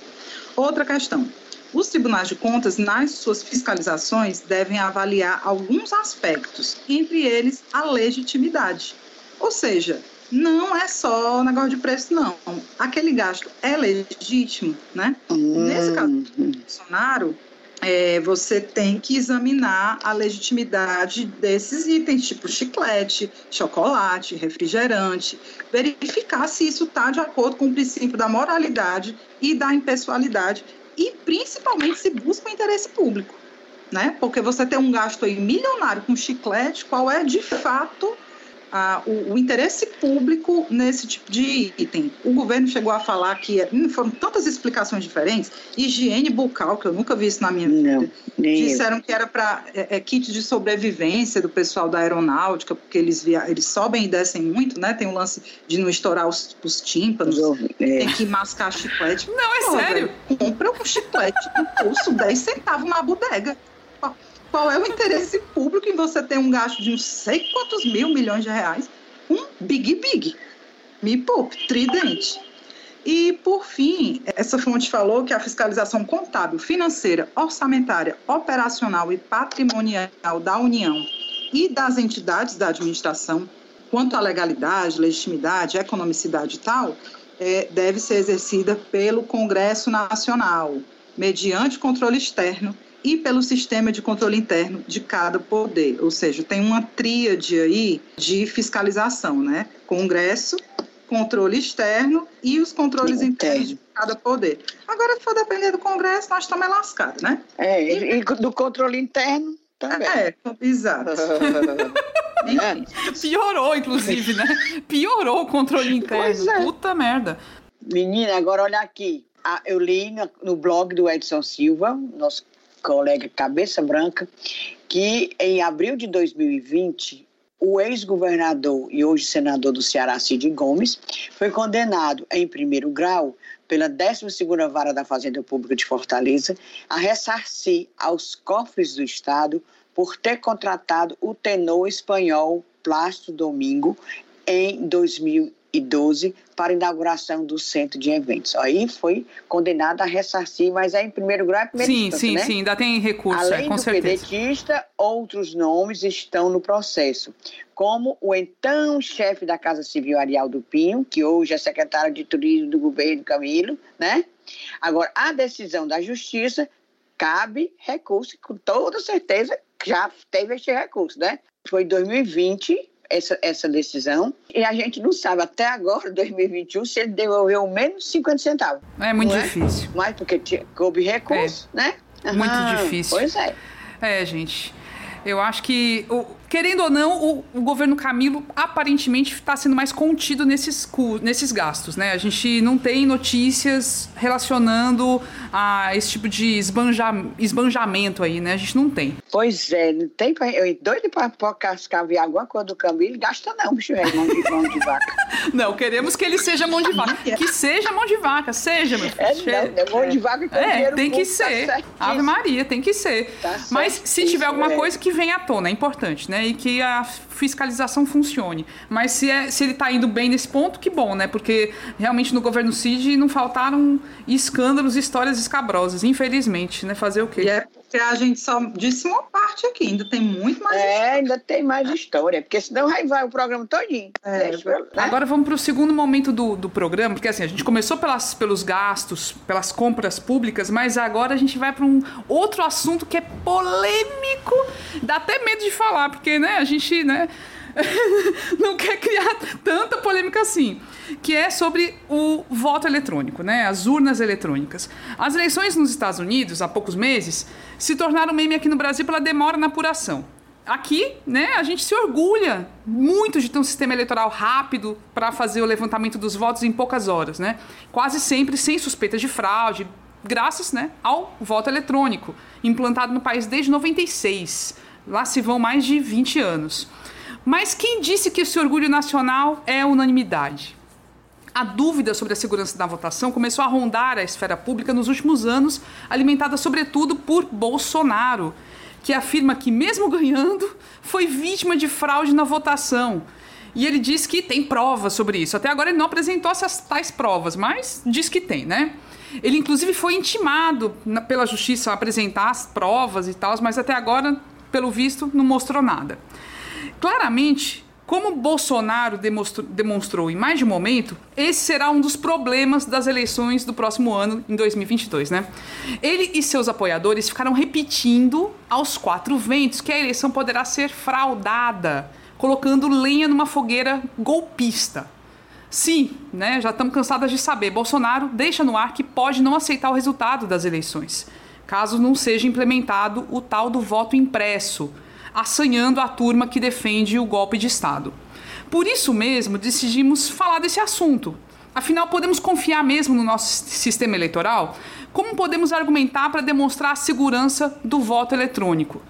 Outra questão, os tribunais de contas, nas suas fiscalizações, devem avaliar alguns aspectos, entre eles a legitimidade. Ou seja, não é só negócio de preço, não. Aquele gasto é legítimo, né? Nesse caso do Bolsonaro, é, você tem que examinar a legitimidade desses itens, tipo chiclete, chocolate, refrigerante, verificar se isso está de acordo com o princípio da moralidade e da impessoalidade e principalmente se busca o interesse público, né? Porque você tem um gasto aí milionário com chiclete, qual é de fato ah, o, o, interesse público nesse tipo de item. O governo chegou a falar que hum, foram tantas explicações diferentes, higiene bucal, que eu nunca vi isso na minha vida. Não, Disseram eu. que era para é, é, kit de sobrevivência do pessoal da aeronáutica, porque eles, via, eles sobem e descem muito, né? Tem o um lance de não estourar os, os tímpanos, é. tem que mascar chiclete. Não, é Pô, sério? Véio, compra um chiclete no pulso, 10 centavos na bodega. Qual é o interesse público em você ter um gasto de não sei quantos mil milhões de reais? Um big big. Me poupe, tridente. E, por fim, essa fonte falou que a fiscalização contábil, financeira, orçamentária, operacional e patrimonial da União e das entidades da administração, quanto à legalidade, legitimidade, economicidade e tal, é, deve ser exercida pelo Congresso Nacional, mediante controle externo e pelo sistema de controle interno de cada poder. Ou seja, tem uma tríade aí de fiscalização, né? Congresso, controle externo e os controles internos de cada poder. Agora, se for depender do Congresso, nós estamos lascados, né? É, e do controle interno também. É, exato. é. Piorou, inclusive, né? Piorou o controle interno. É. Puta merda. Menina, agora olha aqui. Eu li no blog do Edson Silva, nosso colega Cabeça Branca, que em abril de 2020 o ex-governador e hoje senador do Ceará, Cid Gomes, foi condenado em primeiro grau pela 12ª Vara da Fazenda Pública de Fortaleza a ressarcir aos cofres do Estado por ter contratado o tenor espanhol Plácido Domingo em 2000 2012 para a inauguração do centro de eventos. Aí foi condenado a ressarcir, mas é em primeiro grau, é primeiro Sim, sim, né? sim, ainda tem recurso, Além é, com do certeza. pedetista, outros nomes estão no processo, como o então chefe da Casa Civil Ariel Pinho, que hoje é secretário de Turismo do governo Camilo, né? Agora, a decisão da Justiça cabe recurso, com toda certeza já teve este recurso, né? Foi em 2020 essa, essa decisão. E a gente não sabe até agora, 2021, se ele devolveu menos 50 centavos. É muito é? difícil. Mas porque coube recurso, é. né? Muito difícil. Pois é. É, gente. Eu acho que o, querendo ou não, o, o governo Camilo aparentemente está sendo mais contido nesses, nesses gastos, né? A gente não tem notícias relacionando a esse tipo de esbanja, esbanjamento aí, né? A gente não tem. Pois é, não tem. Eu doido para cascar alguma coisa do Camilo, gasta não, bicho, é mão de, mão de vaca. não, queremos que ele seja mão de vaca. que seja mão de vaca, seja, meu filho. É, não, é mão de vaca que É, tem que tá ser. Tá Ave Maria, tem que ser. Tá Mas se tiver alguma é. coisa que venha à tona, é importante, né? E que a fiscalização funcione. Mas se, é, se ele está indo bem nesse ponto, que bom, né? Porque realmente no governo Cid não faltaram escândalos histórias escabrosas, infelizmente, né? Fazer o quê? E é a gente só disse uma parte aqui, ainda tem muito mais É, história. ainda tem mais história, porque senão vai, vai o programa todinho. É, né? Agora vamos para o segundo momento do, do programa, porque assim, a gente começou pelas, pelos gastos, pelas compras públicas, mas agora a gente vai para um outro assunto que é polêmico, dá até medo de falar, porque né, a gente, né, não quer criar tanta polêmica assim, que é sobre o voto eletrônico, né? As urnas eletrônicas. As eleições nos Estados Unidos, há poucos meses, se tornaram meme aqui no Brasil pela demora na apuração. Aqui, né, a gente se orgulha muito de ter um sistema eleitoral rápido para fazer o levantamento dos votos em poucas horas, né? Quase sempre sem suspeita de fraude, graças, né, ao voto eletrônico, implantado no país desde 96. Lá se vão mais de 20 anos. Mas quem disse que esse orgulho nacional é unanimidade? A dúvida sobre a segurança da votação começou a rondar a esfera pública nos últimos anos, alimentada sobretudo por Bolsonaro, que afirma que, mesmo ganhando, foi vítima de fraude na votação. E ele diz que tem provas sobre isso. Até agora ele não apresentou essas tais provas, mas diz que tem, né? Ele, inclusive, foi intimado pela justiça a apresentar as provas e tal, mas até agora, pelo visto, não mostrou nada. Claramente, como Bolsonaro demonstrou, demonstrou, em mais de um momento, esse será um dos problemas das eleições do próximo ano, em 2022, né? Ele e seus apoiadores ficaram repetindo aos quatro ventos que a eleição poderá ser fraudada, colocando lenha numa fogueira golpista. Sim, né? Já estamos cansadas de saber. Bolsonaro deixa no ar que pode não aceitar o resultado das eleições, caso não seja implementado o tal do voto impresso assanhando a turma que defende o golpe de Estado. Por isso mesmo, decidimos falar desse assunto. Afinal, podemos confiar mesmo no nosso sistema eleitoral? Como podemos argumentar para demonstrar a segurança do voto eletrônico?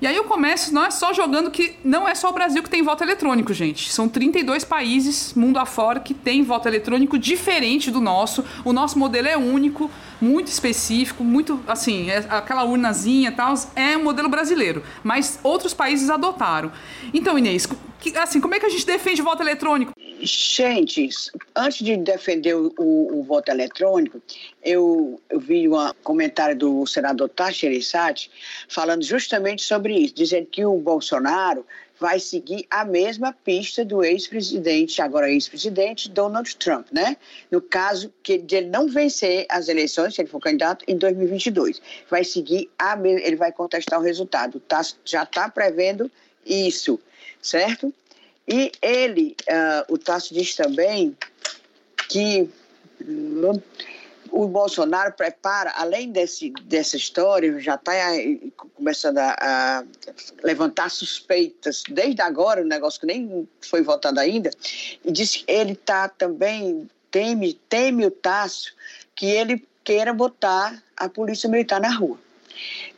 E aí eu começo, não é só jogando que não é só o Brasil que tem voto eletrônico, gente. São 32 países, mundo afora, que tem voto eletrônico diferente do nosso. O nosso modelo é único, muito específico, muito assim, é, aquela urnazinha e tal, é um modelo brasileiro. Mas outros países adotaram. Então, Inês, que, assim, como é que a gente defende o voto eletrônico? Gente, antes de defender o, o, voto eletrônico, eu, eu vi um comentário do senador Tachi Erisati falando justamente sobre isso, dizendo que o Bolsonaro vai seguir a mesma pista do ex-presidente, agora ex-presidente Donald Trump, né? No caso que de ele não vencer as eleições, se ele for candidato, em 2022. Vai seguir a ele vai contestar o resultado. Tá, já está prevendo isso, certo? E ele, uh, o Tasso diz também que o Bolsonaro prepara, além desse, dessa história, já está começando a, a, levantar suspeitas desde agora, um negócio que nem foi votado ainda, e diz que ele está também, teme, teme o Tássio, que ele queira botar a polícia militar na rua.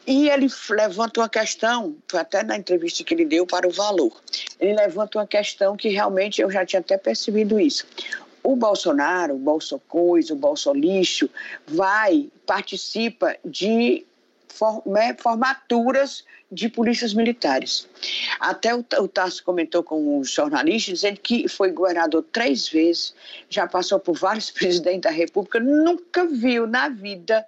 E ele levanta uma questão, foi até na entrevista que ele deu para o Valor, ele levanta uma questão que realmente eu já tinha até percebido isso. O Bolsonaro, o Bolsocois, o Bolsolixo, vai, participa de né, formaturas de polícias militares. Até o, Tasso comentou com os jornalistas, dizendo que foi governador três vezes, já passou por vários presidentes da República, nunca viu na vida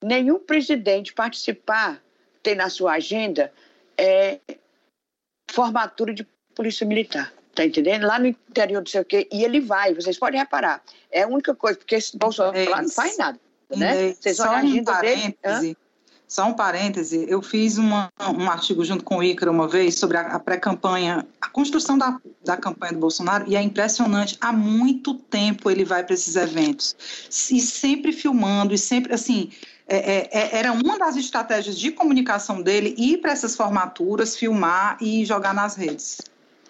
nenhum presidente participar, ter na sua agenda é, formatura de polícia militar. Tá entendendo? Lá no interior do sei o quê, e ele vai, vocês podem reparar. É a única coisa, porque esse Bolsonaro é não faz nada. Né? Vocês olham a agenda um dele. Só um parêntese, eu fiz uma, um artigo junto com o Ícaro uma vez sobre a, a pré-campanha, a construção da, da campanha do Bolsonaro, e é impressionante, há muito tempo ele vai para esses eventos, e sempre filmando, e sempre, assim, é, é, é, era uma das estratégias de comunicação dele ir para essas formaturas, filmar e jogar nas redes.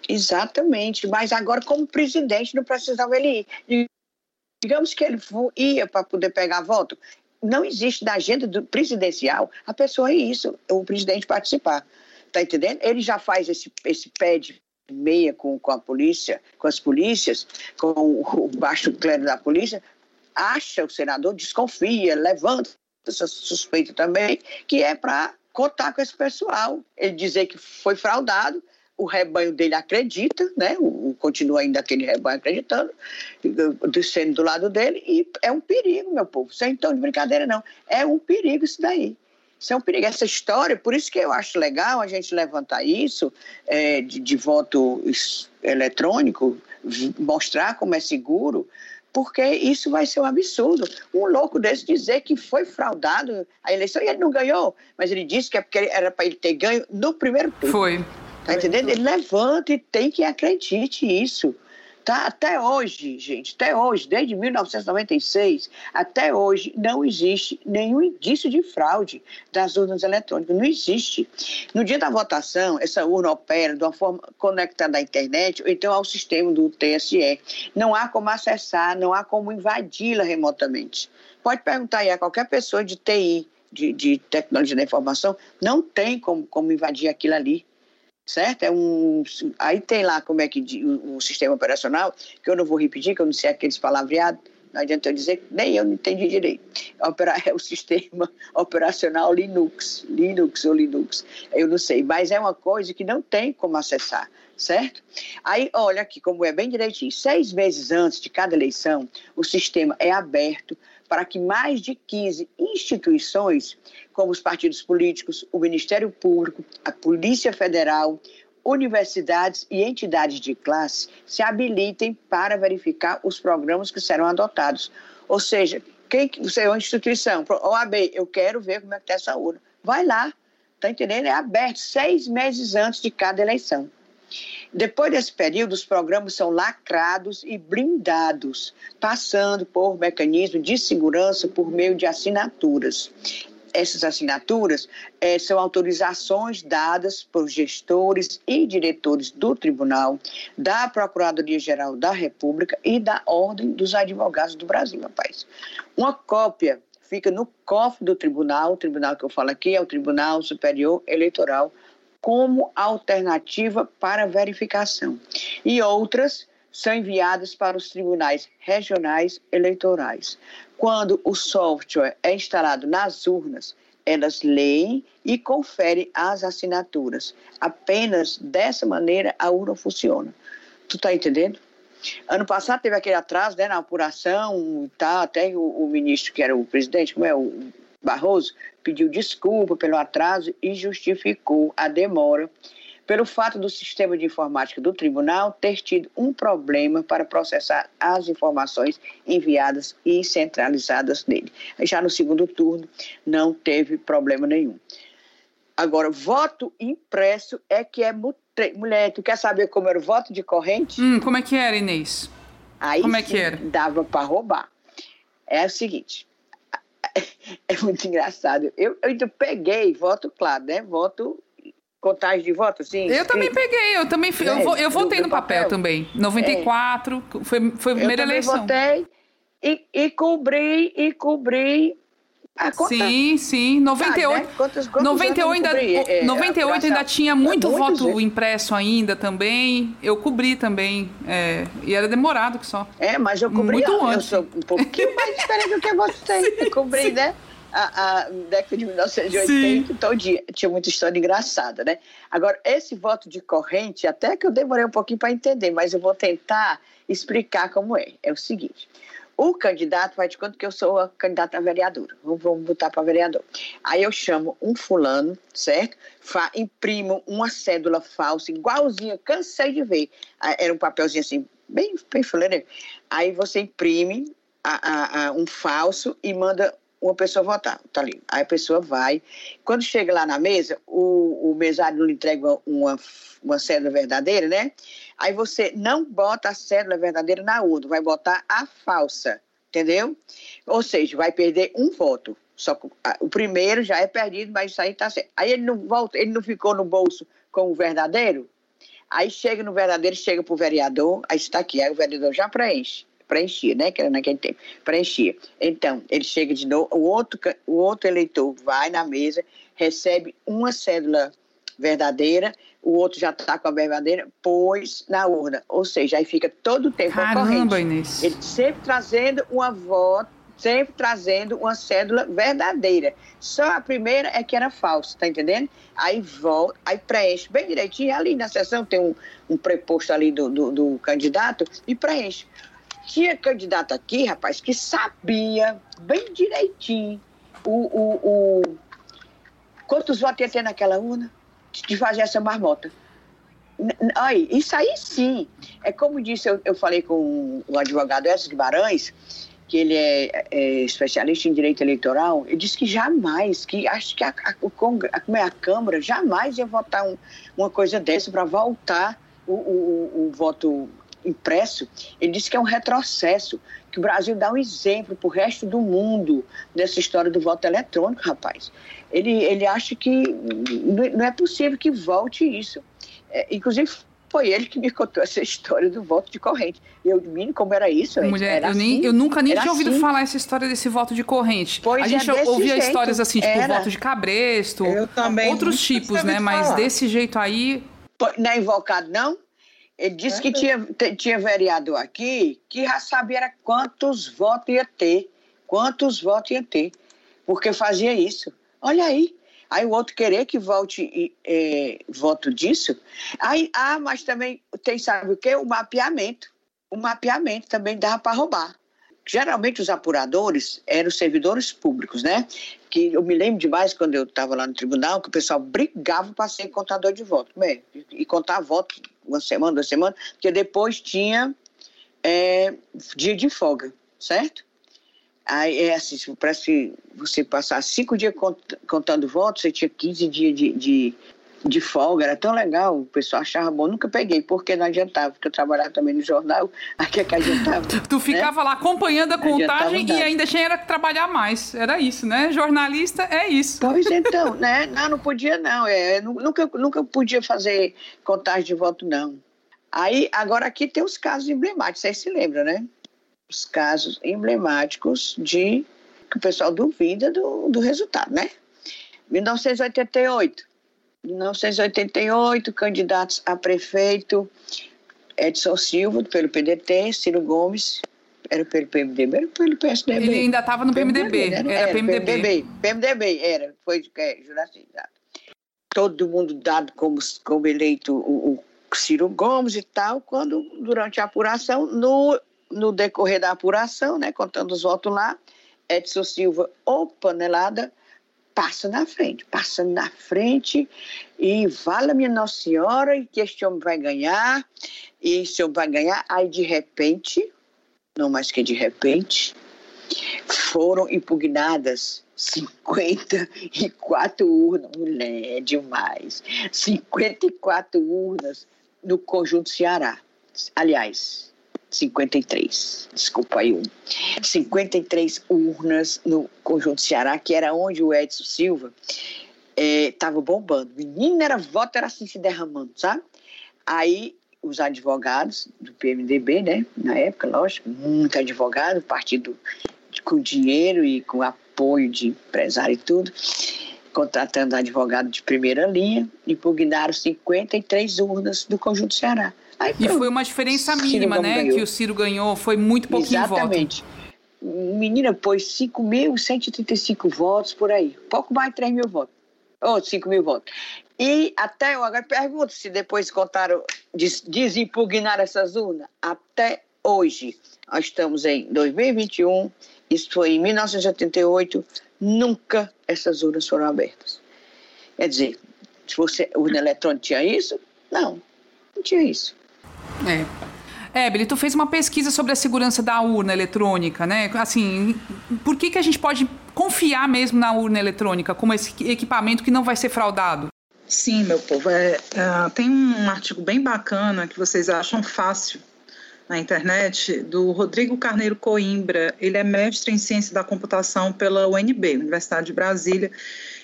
Exatamente, mas agora como presidente não precisava ele ir. Digamos que ele ia para poder pegar voto, não existe na agenda do presidencial a pessoa ir isso, o presidente participar. Está entendendo? Ele já faz esse, esse pé de meia com, com a polícia, com as polícias, com o baixo clero da polícia, acha o senador, desconfia, levanta essa suspeita também, que é para contar com esse pessoal. Ele dizer que foi fraudado, o rebanho dele acredita, né? O, continua ainda aquele rebanho acreditando, descendo do lado dele, e é um perigo, meu povo. Sem tom de brincadeira, não. É um perigo isso daí. Isso é um perigo. Essa história, por isso que eu acho legal a gente levantar isso é, de, de voto eletrônico, mostrar como é seguro, porque isso vai ser um absurdo. Um louco desse dizer que foi fraudado a eleição e ele não ganhou, mas ele disse que é porque era para ele ter ganho no primeiro turno. Foi. Tá entendendo? Ele levanta e tem que acredite isso. Tá? Até hoje, gente, até hoje, desde 1996, até hoje, não existe nenhum indício de fraude das urnas eletrônicas. Não existe. No dia da votação, essa urna opera de uma forma conectada à internet ou então ao sistema do TSE. Não há como acessar, não há como invadi-la remotamente. Pode perguntar aí a qualquer pessoa de TI, de, de tecnologia da informação, não tem como, como invadir aquilo ali certo? É um, aí tem lá como é que o, sistema operacional, que eu não vou repetir, que eu não sei aqueles palavreados, não adianta eu dizer, nem eu não entendi direito. É o sistema operacional Linux, Linux ou Linux, eu não sei, mas é uma coisa que não tem como acessar, certo? Aí, olha aqui como é bem direitinho, seis meses antes de cada eleição, o sistema é aberto para que mais de 15 instituições, como os partidos políticos, o Ministério Público, a Polícia Federal, universidades e entidades de classe, se habilitem para verificar os programas que serão adotados. Ou seja, quem você é uma instituição, OAB, eu quero ver como é que está essa urna. Vai lá, está entendendo? É aberto seis meses antes de cada eleição. Depois desse período, os programas são lacrados e blindados, passando por mecanismo de segurança por meio de assinaturas. Essas assinaturas é, são autorizações dadas por gestores e diretores do Tribunal, da Procuradoria-Geral da República e da Ordem dos Advogados do Brasil, rapaz. Uma cópia fica no cofre do tribunal, o tribunal que eu falo aqui é o Tribunal Superior Eleitoral como alternativa para verificação. E outras são enviadas para os tribunais regionais eleitorais. Quando o software é instalado nas urnas, elas leem e conferem as assinaturas. Apenas dessa maneira a urna funciona. Tu está entendendo? Ano passado teve aquele atraso né, na apuração tal, até o, o ministro, que era o presidente, como é o Barroso pediu desculpa pelo atraso e justificou a demora pelo fato do sistema de informática do tribunal ter tido um problema para processar as informações enviadas e centralizadas nele. Já no segundo turno, não teve problema nenhum. Agora, voto impresso é que é mulher. Tu quer saber como era o voto de corrente? Hum, como é que era, Inês? Aí como é que era? Dava para roubar. É o seguinte: é muito engraçado. Eu, eu então peguei voto, claro, né? Voto contagem de voto, sim. Eu também peguei, eu também é, eu, eu votei no papel, papel, também. 94, é. foi, foi a primeira eu eleição. Eu votei e, e cobri, e cobri a conta. Sim, sim. 98, ah, né? quantos, quantos 98, ainda, é, 98 ainda tinha muito voto impresso ainda também. Eu cobri também. É, e era demorado que só. É, mas eu cobri muito antes. Eu sou um pouquinho mais diferente do que você. sim, eu cobri, sim. né? A, a, década de 1980, todo dia. Tinha muita história engraçada, né? Agora, esse voto de corrente, até que eu demorei um pouquinho para entender, mas eu vou tentar explicar como é. É o seguinte: o candidato vai de conta que eu sou a candidata a vereadora. Vamos botar para vereador. Aí eu chamo um fulano, certo? Fa, imprimo uma cédula falsa, igualzinha, cansei de ver. Ah, era um papelzinho assim, bem, bem fulano. Aí você imprime a, a, a, um falso e manda uma pessoa votar, tá ali. Aí a pessoa vai. Quando chega lá na mesa, o, o mesário lhe entrega uma, uma cédula verdadeira, né? Aí você não bota a cédula verdadeira na urna, vai botar a falsa, entendeu? Ou seja, vai perder um voto. Só que o primeiro já é perdido, mas isso aí tá certo. Aí ele não volta, ele não ficou no bolso com o verdadeiro? Aí chega no verdadeiro, chega para o vereador, aí está aqui, aí o vereador já preenche preenchia, né? Que era naquele tempo, preenchia. Então, ele chega de novo, o outro, o outro eleitor vai na mesa, recebe uma cédula verdadeira, o outro já está com a verdadeira, pôs na urna. Ou seja, aí fica todo o tempo Caramba, Inês. Ele sempre trazendo uma voto, sempre trazendo uma cédula verdadeira. Só a primeira é que era falsa, tá entendendo? Aí volta, aí preenche bem direitinho. Ali na sessão tem um, um preposto ali do, do, do candidato e preenche. Tinha candidato aqui, rapaz, que sabia bem direitinho o, o, o quantos votos ia ter naquela urna de fazer essa marmota. Aí, isso aí sim. É como disse, eu, eu falei com o advogado Edson Guimarães, que ele é, é, especialista em direito eleitoral, ele disse que jamais, que acho que a, a, a, a Câmara jamais ia votar um, uma coisa dessa para voltar o, o, o, voto impresso, ele disse que é um retrocesso, que o Brasil dá um exemplo para o resto do mundo dessa história do voto eletrônico, rapaz. Ele, ele acha que não é possível que volte isso. É, inclusive, foi ele que me contou essa história do voto de corrente. Eu, menino, como era isso? Mulher, eu, assim, nem, eu nunca nem tinha ouvido assim. falar essa história desse voto de corrente. Pois a gente é ouvia jeito. histórias assim, tipo era. voto de cabresto, outros tipos, né? Mas desse jeito aí. Não é invocado, não? Ele disse que tinha, tinha vereador aqui que já sabia quantos votos ia ter, quantos votos ia ter, porque fazia isso. Olha aí. Aí o outro querer que volte é, voto disso. Aí, ah, mas também tem, sabe o quê? O mapeamento. O mapeamento também dava para roubar. Geralmente os apuradores eram servidores públicos, né? Que eu me lembro demais quando eu estava lá no tribunal que o pessoal brigava para ser contador de voto, mesmo, e contar voto uma semana, duas semanas, porque depois tinha é, dia de folga, certo? Aí é assim, parece que você passar cinco dias contando votos, você tinha 15 dias de, de, de, folga, era tão legal, o pessoal achava bom, nunca peguei, porque não adiantava, porque eu trabalhava também no jornal, aqui é que adiantava. tu né? ficava né? lá acompanhando a contagem e ainda tinha que trabalhar mais, era isso, né? Jornalista é isso. Pois então, né? Não, não podia não, é, nunca, nunca podia fazer contagem de voto não. Aí, agora aqui tem os casos emblemáticos, vocês se lembram, né? os casos emblemáticos de que o pessoal duvida do, do resultado, né? 1988. 1988, candidatos a prefeito Edson Silva, pelo PDT, Ciro Gomes, era pelo PMDB, era pelo PSDB. Ele ainda estava no PMDB, PMDB né? era, era PMDB. PMDB. PMDB, era, foi é, Juraci, Todo mundo dado como, como eleito o, o Ciro Gomes e tal, quando, durante a apuração, no no decorrer da apuração, né, contando os votos lá, Edson Silva, ou panelada, passa na frente, passa na frente e fala minha Nossa Senhora e que este homem vai ganhar, e esse homem vai ganhar, aí de repente, não mais que de repente, foram impugnadas 54 urnas, mulher, demais, 54 urnas no conjunto Ceará. Aliás, 53, desculpa aí, um, 53 urnas no Conjunto Ceará, que era onde o Edson Silva estava é, bombando. Menina, era voto, era assim se derramando, sabe? Aí os advogados do PMDB, né, na época, lógico, muito advogado, partido com dinheiro e com apoio de empresário e tudo, contratando advogado de primeira linha, impugnaram 53 urnas do Conjunto Ceará. Aí, e foi uma diferença mínima, né? Ganhou. Que o Ciro ganhou, foi muito pouquinho Exatamente. voto. Menina pôs 5.135 votos por aí. Pouco mais de 3 mil votos. Ou oh, 5 mil votos. E até eu agora pergunto se depois contaram, des, desimpugnar essas urnas. Até hoje, nós estamos em 2021, isso foi em 1988, nunca essas urnas foram abertas. Quer dizer, se você, urna eletrônica tinha isso? Não, não tinha isso. É. Beli, tu fez uma pesquisa sobre a segurança da urna eletrônica, né? Assim, por que, que a gente pode confiar mesmo na urna eletrônica como esse equipamento que não vai ser fraudado? Sim, meu povo. É, é, tem um artigo bem bacana que vocês acham fácil na internet do Rodrigo Carneiro Coimbra. Ele é mestre em ciência da computação pela UNB, Universidade de Brasília,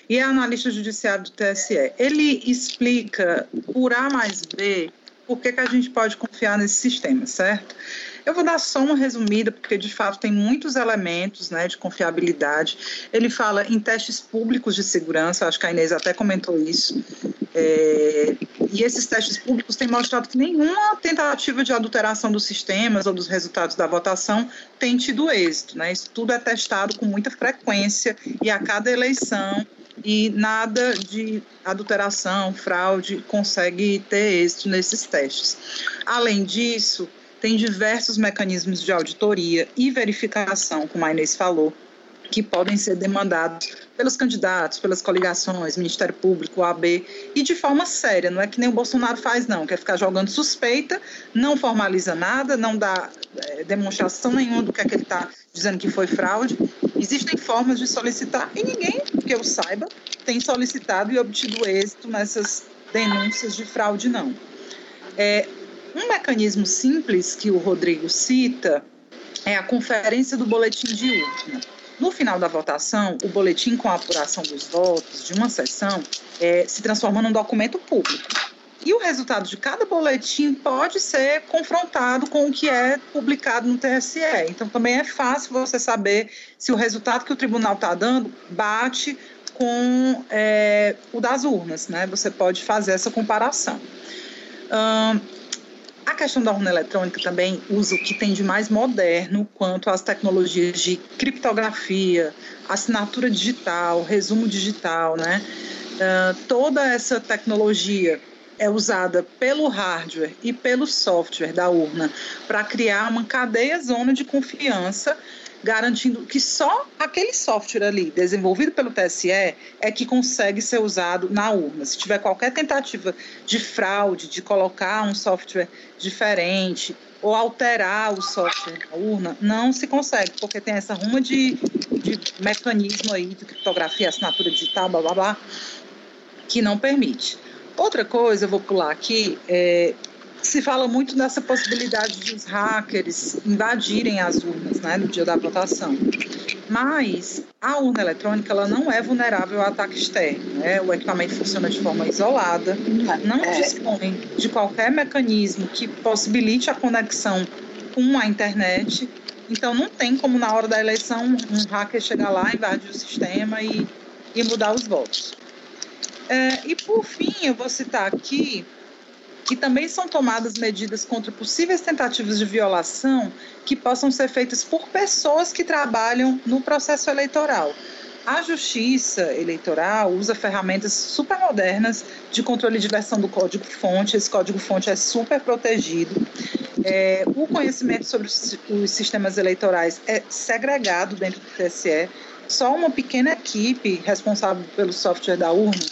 e é analista judiciário do TSE. Ele explica por A mais B por que, que a gente pode confiar nesse sistema, certo? Eu vou dar só uma resumida, porque de fato tem muitos elementos né, de confiabilidade. Ele fala em testes públicos de segurança, acho que a Inês até comentou isso. É, e esses testes públicos têm mostrado que nenhuma tentativa de adulteração dos sistemas ou dos resultados da votação tem tido êxito. Né? Isso tudo é testado com muita frequência e a cada eleição e nada de adulteração, fraude consegue ter êxito nesses testes. Além disso, tem diversos mecanismos de auditoria e verificação, como a Inês falou, que podem ser demandados pelos candidatos, pelas coligações, Ministério Público, OAB, e de forma séria, não é que nem o Bolsonaro faz, não, quer ficar jogando suspeita, não formaliza nada, não dá é, demonstração nenhuma do que é que ele está dizendo que foi fraude. Existem formas de solicitar, e ninguém, que eu saiba, tem solicitado e obtido êxito nessas denúncias de fraude, não. É, um mecanismo simples que o Rodrigo cita é a conferência do boletim de urna. No final da votação, o boletim com a apuração dos votos de uma sessão é, se transforma num documento público. E o resultado de cada boletim pode ser confrontado com o que é publicado no TSE. Então, também é fácil você saber se o resultado que o tribunal está dando bate com é, o das urnas. Né? Você pode fazer essa comparação. A questão da urna eletrônica também usa o que tem de mais moderno quanto às tecnologias de criptografia, assinatura digital, resumo digital, né? Uh, toda essa tecnologia é usada pelo hardware e pelo software da urna para criar uma cadeia zona de confiança garantindo que só aquele software ali, desenvolvido pelo TSE, é que consegue ser usado na urna. Se tiver qualquer tentativa de fraude, de colocar um software diferente ou alterar o software da urna, não se consegue, porque tem essa ruma de, de mecanismo aí de criptografia, assinatura digital, blá blá blá, que não permite. Outra coisa, eu vou pular aqui, é, se fala muito nessa possibilidade de os hackers invadirem as urnas né, no dia da votação. Mas a urna eletrônica ela não é vulnerável a ataque externo. Né? O equipamento funciona de forma isolada, não é. dispõe de qualquer mecanismo que possibilite a conexão com a internet. Então não tem como na hora da eleição um hacker chegar lá, invadir o sistema e, e mudar os votos. É, e por fim, eu vou citar aqui que também são tomadas medidas contra possíveis tentativas de violação que possam ser feitas por pessoas que trabalham no processo eleitoral. A Justiça Eleitoral usa ferramentas super modernas de controle de versão do código-fonte. Esse código-fonte é super protegido. É, o conhecimento sobre os sistemas eleitorais é segregado dentro do TSE. Só uma pequena equipe responsável pelo software da urna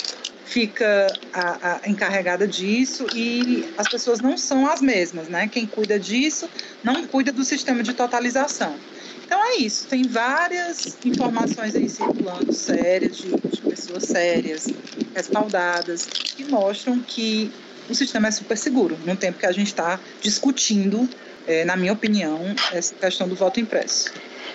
fica a, a, encarregada disso e as pessoas não são as mesmas, né? Quem cuida disso não cuida do sistema de totalização. Então é isso, tem várias informações aí circulando sérias, de, de pessoas sérias, respaldadas, que mostram que o sistema é super seguro, no tempo que a gente está discutindo, é, na minha opinião, essa questão do voto impresso.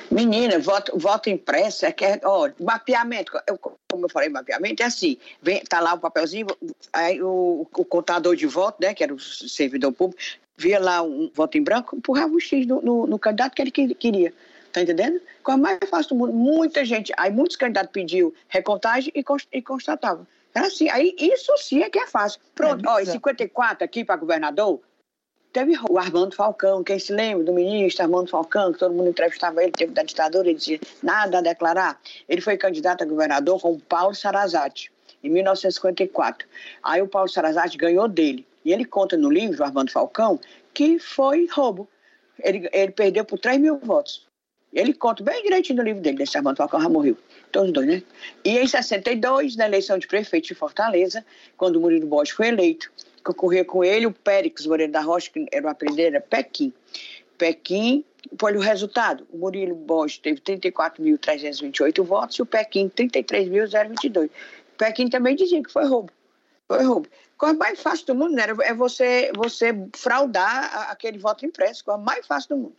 Menina, voto, voto impresso é que é, ó, mapeamento, eu, como eu falei, mapeamento é assim, vem, tá lá o papelzinho, aí o, o contador de voto, né, que era o servidor público, via lá um voto em branco, empurrava um X no, no, no candidato que ele queria. Tá entendendo? Coisa mais fácil do mundo. Muita gente, aí muitos candidatos pediu recontagem e, const, e constatava. Era assim, aí isso sim é que é fácil. Pronto, é, ó, 54 aqui para governador, Teve o Armando Falcão, quem se lembra do ministro Armando Falcão, que todo mundo entrevistava ele, teve da ditadura, ele dizia nada a declarar. Ele foi candidato a governador com o Paulo Sarazate, em 1954. Aí o Paulo Sarazate ganhou dele. E ele conta no livro, Armando Falcão, que foi roubo. Ele, ele perdeu por 3 mil votos. Ele conta bem direitinho no livro dele, desse Armando Falcão já morreu. Todos dois, né? E em 62, na eleição de prefeito de Fortaleza, quando o Murilo Borges foi eleito, que corria com ele, o Périx Moreira da Rocha, que era o apelido era Pequim. Pequim, olha o resultado. O Murilo Borges teve 34.328 votos e o Pequim 33.022. O Pequim também dizia que foi roubo. Foi roubo. Coisa mais fácil do mundo, né? É você, você fraudar aquele voto impresso, coisa mais fácil do mundo.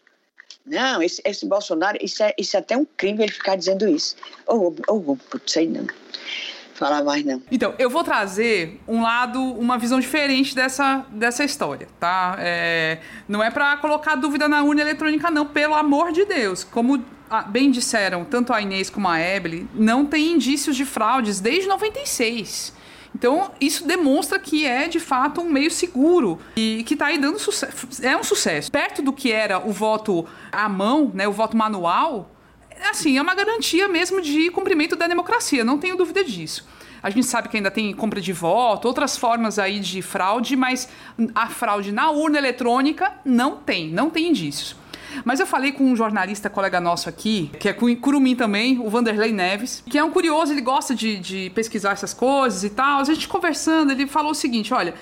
Não, esse, esse Bolsonaro, isso é, isso é até um crime ele ficar dizendo isso. Ou, oh, ou, oh, sei não falar mais não. Então, eu vou trazer um lado, uma visão diferente dessa, dessa história, tá? É, não é para colocar dúvida na urna eletrônica, não, pelo amor de Deus. Como bem disseram tanto a Inês como a Ebele, não tem indícios de fraudes desde 96. Então, isso demonstra que é de fato um meio seguro e que está aí dando sucesso. É um sucesso. Perto do que era o voto à mão, né, o voto manual, assim, é uma garantia mesmo de cumprimento da democracia, não tenho dúvida disso. A gente sabe que ainda tem compra de voto, outras formas aí de fraude, mas a fraude na urna eletrônica não tem, não tem indícios. Mas eu falei com um jornalista colega nosso aqui, que é Curumim também, o Vanderlei Neves, que é um curioso, ele gosta de, de pesquisar essas coisas e tal. A gente conversando, ele falou o seguinte: olha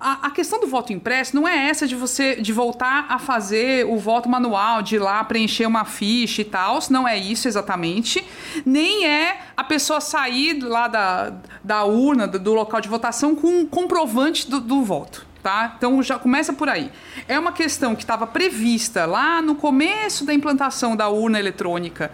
a, a, questão do voto impresso não é essa de você de voltar a fazer o voto manual, de ir lá preencher uma ficha e tal, não é isso exatamente, nem é a pessoa sair lá da, da urna, do, do local de votação com um comprovante do, do voto. Tá? Então já começa por aí. É uma questão que estava prevista lá no começo da implantação da urna eletrônica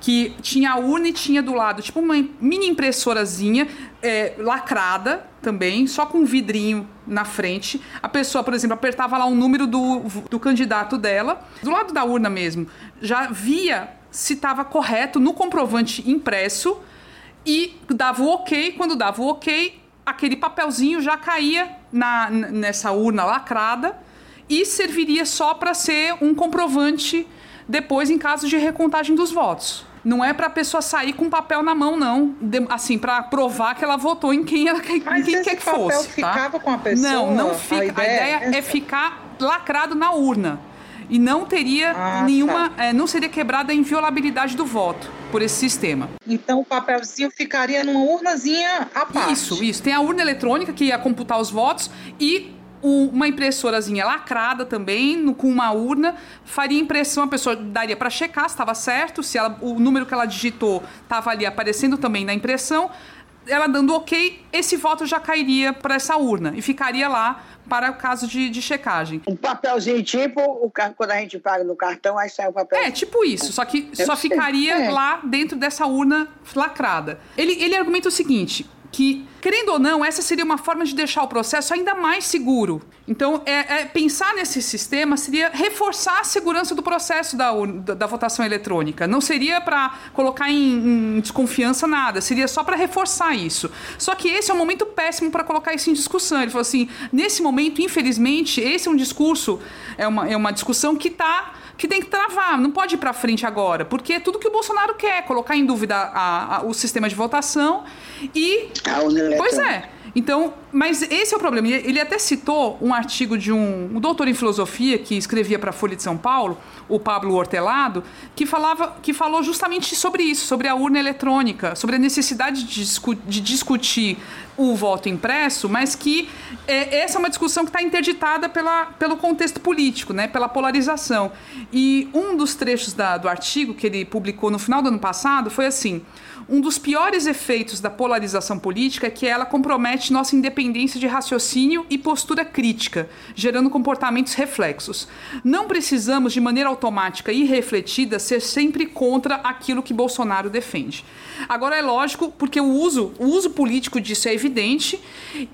que tinha a urna e tinha do lado, tipo uma mini impressorazinha é, lacrada também, só com um vidrinho na frente. A pessoa, por exemplo, apertava lá o um número do, do candidato dela, do lado da urna mesmo, já via se estava correto no comprovante impresso e dava o ok. Quando dava o ok, aquele papelzinho já caía na, nessa urna lacrada e serviria só para ser um comprovante depois em caso de recontagem dos votos. Não é para a pessoa sair com papel na mão, não. De, assim, para provar que ela votou em quem ela Mas quem quer que fosse. Mas ficava tá? com a pessoa? Não, não fica. A ideia, a ideia é, é ficar lacrado na urna. E não teria ah, nenhuma. Tá. É, não seria quebrada a inviolabilidade do voto por esse sistema. Então o papelzinho ficaria numa urnazinha à parte. Isso, isso. Tem a urna eletrônica que ia computar os votos e uma impressorazinha lacrada também, no, com uma urna, faria impressão, a pessoa daria para checar se estava certo, se ela, o número que ela digitou estava ali aparecendo também na impressão. Ela dando ok, esse voto já cairia para essa urna e ficaria lá para o caso de, de checagem. Um papelzinho tipo, o, quando a gente paga no cartão, aí sai o papel. É, tipo isso, só que Eu só sei. ficaria é. lá dentro dessa urna lacrada. Ele, ele argumenta o seguinte: que, querendo ou não, essa seria uma forma de deixar o processo ainda mais seguro. Então, é, é pensar nesse sistema seria reforçar a segurança do processo da, da, da votação eletrônica. Não seria para colocar em, em, desconfiança nada, seria só para reforçar isso. Só que esse é um momento péssimo para colocar isso em discussão. Ele falou assim: nesse momento, infelizmente, esse é um discurso, é uma, é uma discussão que está que tem que travar, não pode ir para frente agora, porque é tudo que o Bolsonaro quer, colocar em dúvida a, a, o sistema de votação e. Pois é. Então, mas esse é o problema. Ele até citou um artigo de um, um doutor em filosofia que escrevia para a Folha de São Paulo, o Pablo Hortelado, que falava, que falou justamente sobre isso, sobre a urna eletrônica, sobre a necessidade de, discu de discutir o voto impresso, mas que é, essa é uma discussão que está interditada pela, pelo contexto político, né, pela polarização. E um dos trechos da, do artigo que ele publicou no final do ano passado foi assim um dos piores efeitos da polarização política é que ela compromete nossa independência de raciocínio e postura crítica, gerando comportamentos reflexos. Não precisamos, de maneira automática e refletida, ser sempre contra aquilo que Bolsonaro defende. Agora é lógico, porque o uso, o uso político disso é evidente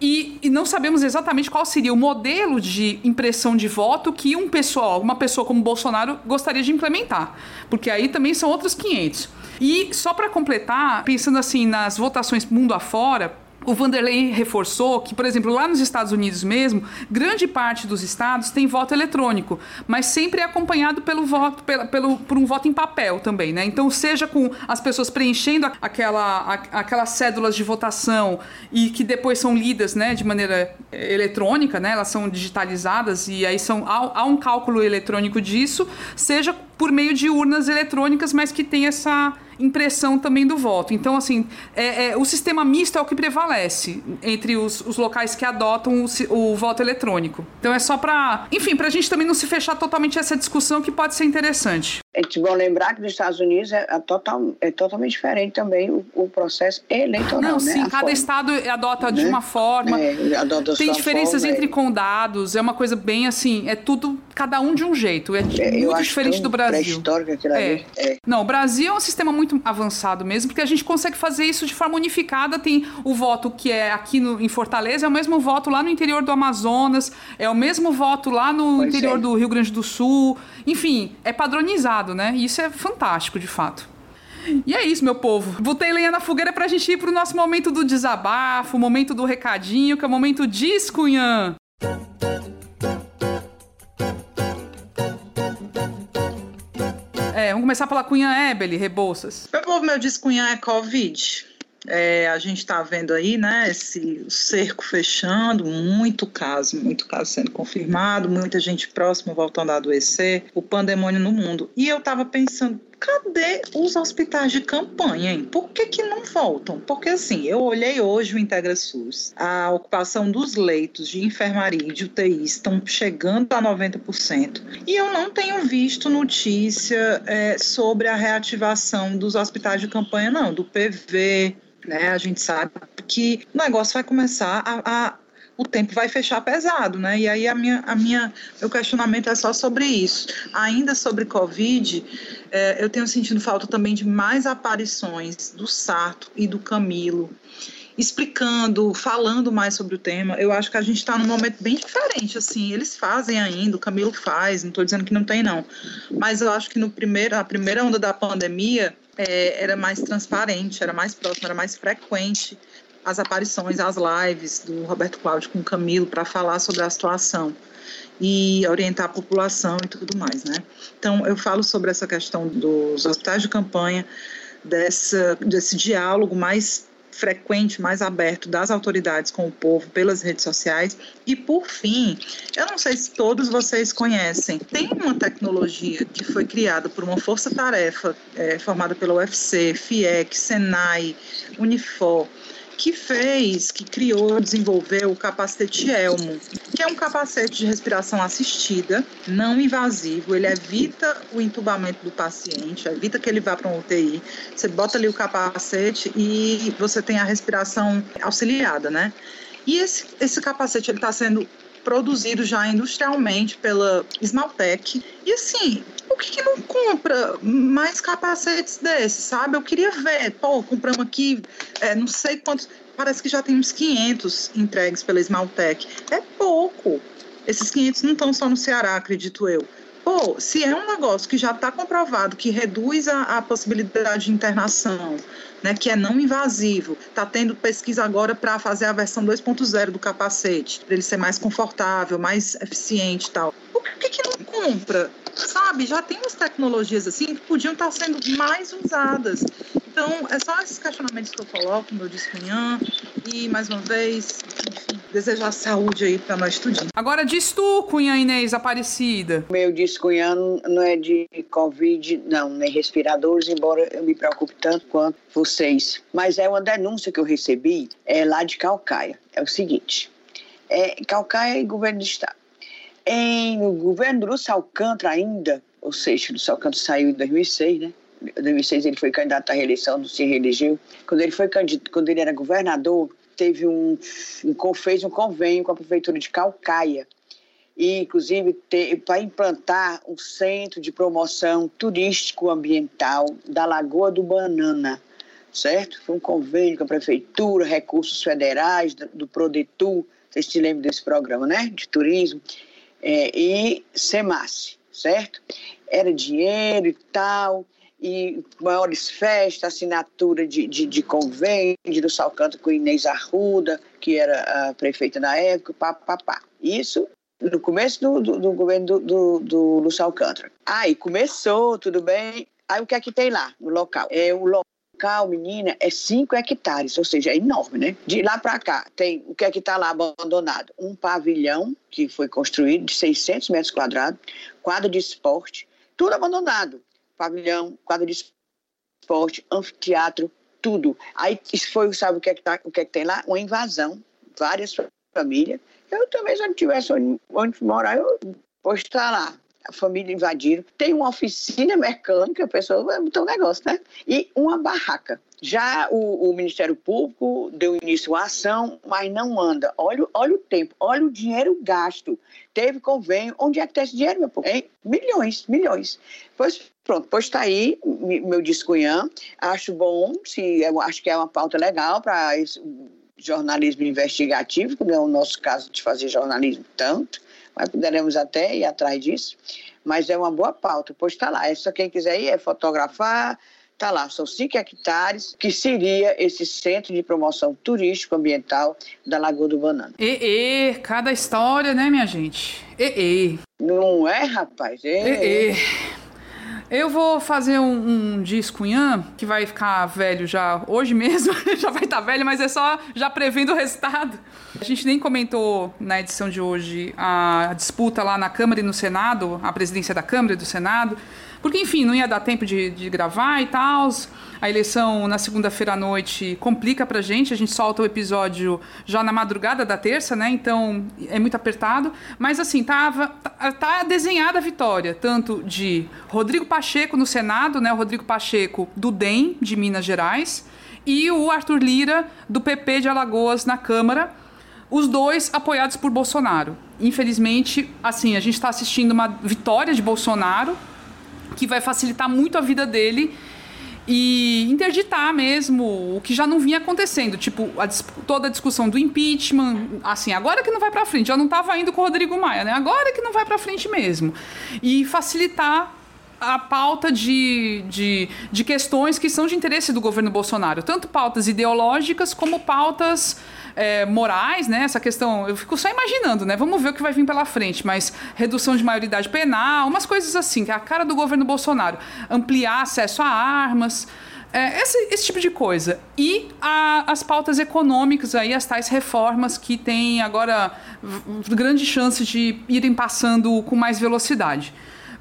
e, e não sabemos exatamente qual seria o modelo de impressão de voto que um pessoal, uma pessoa como Bolsonaro gostaria de implementar, porque aí também são outros 500. E só para completar, pensando assim nas votações mundo afora, o Vanderlei reforçou que, por exemplo, lá nos Estados Unidos mesmo, grande parte dos estados tem voto eletrônico, mas sempre é acompanhado pelo voto, pelo, pelo, por um voto em papel também, né? Então, seja com as pessoas preenchendo aquela, aquelas cédulas de votação e que depois são lidas, né, de maneira eh, eletrônica, né? Elas são digitalizadas e aí são há, há um cálculo eletrônico disso, seja por meio de urnas eletrônicas, mas que tem essa impressão também do voto. Então, assim, é, é, o sistema misto é o que prevalece entre os, os locais que adotam o, o, voto eletrônico. Então, é só para, enfim, para a gente também não se fechar totalmente essa discussão que pode ser interessante. É bom lembrar que nos Estados Unidos é, é, total, é totalmente diferente também o, o processo eleitoral. Não, né? sim, cada forma. estado adota né? de uma forma. É, adota Tem diferenças forma, entre é. condados, é uma coisa bem assim, é tudo, cada um de um jeito. É, é muito diferente do Brasil. É. é. Não, o Brasil é um sistema muito muito avançado mesmo, porque a gente consegue fazer isso de forma unificada. Tem o voto que é aqui no, em Fortaleza, é o mesmo voto lá no interior do Amazonas, é o mesmo voto lá no pois interior é. do Rio Grande do Sul. Enfim, é padronizado, né? E isso é fantástico, de fato. E é isso, meu povo. Botei lenha na fogueira pra gente ir pro nosso momento do desabafo, momento do recadinho, que é o momento Discunhã. É, vamos começar pela Cunha Ebele, Rebouças. Meu povo, meu descunhar é Covid. É, a gente está vendo aí, né, esse cerco fechando, muito caso, muito caso sendo confirmado, muita gente próxima voltando a adoecer, o pandemônio no mundo. E eu estava pensando, cadê os hospitais de campanha, hein? Por que, que não voltam? Porque assim, eu olhei hoje o Integra SUS, a ocupação dos leitos de enfermaria e de UTI estão chegando a 90%. E eu não tenho visto notícia é, sobre a reativação dos hospitais de campanha, não, do PV, né? A gente sabe que o negócio vai começar a, a o tempo vai fechar pesado, né? E aí a minha, a minha, meu questionamento é só sobre isso. Ainda sobre Covid, é, eu tenho sentido falta também de mais aparições do Sarto e do Camilo explicando, falando mais sobre o tema. Eu acho que a gente está num momento bem diferente, assim. Eles fazem ainda, o Camilo faz, não estou dizendo que não tem, não. Mas eu acho que no primeiro, a primeira onda da pandemia, é, era mais transparente, era mais próximo, era mais frequente as aparições, as lives do Roberto Cláudio com o Camilo para falar sobre a situação e orientar a população e tudo mais, né? Então, eu falo sobre essa questão dos hospitais de campanha, dessa, desse diálogo mais frequente, mais aberto das autoridades com o povo pelas redes sociais. E, por fim, eu não sei se todos vocês conhecem, tem uma tecnologia que foi criada por uma força-tarefa é, formada pela UFC, FIEC, SENAI, Unifor, que fez, que criou, desenvolveu o capacete Elmo, que é um capacete de respiração assistida, não invasivo, ele evita o entubamento do paciente, evita que ele vá para um UTI. Você bota ali o capacete e você tem a respiração auxiliada, né? E esse, esse capacete ele está sendo produzido já industrialmente pela Smaltec. E assim, por que, que, não compra mais capacetes desses, sabe? Eu queria ver, pô, compramos aqui, é, não sei quantos, parece que já tem uns 500 entregues pela Smaltec. É pouco. Esses 500 não estão só no Ceará, acredito eu. Pô, se é um negócio que já está comprovado que reduz a, a, possibilidade de internação, né, que é não invasivo, está tendo pesquisa agora para fazer a versão 2.0 do capacete, para ele ser mais confortável, mais eficiente e tal. Por que, que não compra? Sabe, já tem umas tecnologias assim que podiam estar tá sendo mais usadas. Então, é só esses questionamentos que eu coloco no meu discunhã. E, mais uma vez, enfim, desejar saúde aí para nós tudinho. Agora diz tu, Cunha Inês Aparecida. Meu discunhã não é de Covid, não, nem respiradores, embora eu me preocupe tanto quanto vocês. Mas é uma denúncia que eu recebi é lá de Calcaia. É o seguinte, é, Calcaia e governo do estado. Em, no governo do Lúcio Alcântara ainda, ou seja, o Lúcio Alcântara saiu em 2006, né? 2006 ele foi candidato à reeleição, não se reelegeu. Quando ele foi quando ele era governador, teve um, fez um convênio com a prefeitura de Calcaia e inclusive para implantar um centro de promoção turístico ambiental da Lagoa do Banana, certo? Foi um convênio com a prefeitura, recursos federais do, do Prodetur, vocês se lembram desse programa, né? De turismo é, e SEMAS, certo? Era dinheiro e tal e maiores festas, assinatura de, de, de convênio do Salcanto com Inês Arruda, que era a prefeita na época, pá, pá, pá. Isso no começo do, do, do governo do, do, do Lúcio Alcântara. Aí começou, tudo bem. Aí o que é que tem lá no local? É o local, menina, é 5 hectares, ou seja, é enorme, né? De lá para cá, tem o que é que está lá abandonado? Um pavilhão que foi construído de 600 metros quadrados, quadra de esporte, tudo abandonado. Pavilhão, quadro de esporte, anfiteatro, tudo. Aí isso foi, sabe o que é que, tá, o que, é que tem lá? Uma invasão, várias famílias. Eu também, se eu não tivesse onde, onde morar, eu vou estar lá a família invadiram. Tem uma oficina mecânica, a pessoa vai botar um negócio, né? E uma barraca. Já o, o, Ministério Público deu início à ação, mas não anda. Olha, olha o tempo, olha o dinheiro gasto. Teve convênio. Onde é que tem esse dinheiro, meu povo? Hein? Milhões, milhões. Pois pronto, pois está aí meu discunhã. Acho bom, se, eu acho que é uma pauta legal para jornalismo investigativo, que não é o nosso caso de fazer jornalismo tanto mas poderemos até ir atrás disso. Mas é uma boa pauta, pois está lá. É só quem quiser ir é fotografar, está lá. São cinco hectares, que seria esse centro de promoção turístico-ambiental da Lagoa do Banana. E, e, cada história, né, minha gente? E, e. Não é, rapaz? E, e. e. Eu vou fazer um, um disco Cunhã, que vai ficar velho já hoje mesmo, já vai estar tá velho, mas é só já prevendo o resultado. A gente nem comentou na edição de hoje a disputa lá na Câmara e no Senado, a presidência da Câmara e do Senado, porque, enfim, não ia dar tempo de, de gravar e tal. A eleição na segunda-feira à noite complica pra gente, a gente solta o episódio já na madrugada da terça, né? Então é muito apertado. Mas assim, tava, tá, tá desenhada a vitória, tanto de Rodrigo Pacheco no Senado, né? O Rodrigo Pacheco do DEM, de Minas Gerais, e o Arthur Lira, do PP de Alagoas, na Câmara. Os dois apoiados por Bolsonaro. Infelizmente, assim, a gente está assistindo uma vitória de Bolsonaro que vai facilitar muito a vida dele e interditar mesmo o que já não vinha acontecendo, tipo a, toda a discussão do impeachment, assim, agora que não vai para frente, já não estava indo com o Rodrigo Maia, né? Agora que não vai para frente mesmo. E facilitar a pauta de, de, de questões que são de interesse do governo Bolsonaro, tanto pautas ideológicas como pautas é, morais, né? Essa questão, eu fico só imaginando, né? Vamos ver o que vai vir pela frente, mas redução de maioridade penal, umas coisas assim, que é a cara do governo Bolsonaro. Ampliar acesso a armas. É, esse, esse, tipo de coisa. E a, as pautas econômicas aí, as tais reformas que têm agora grande chance de irem passando com mais velocidade.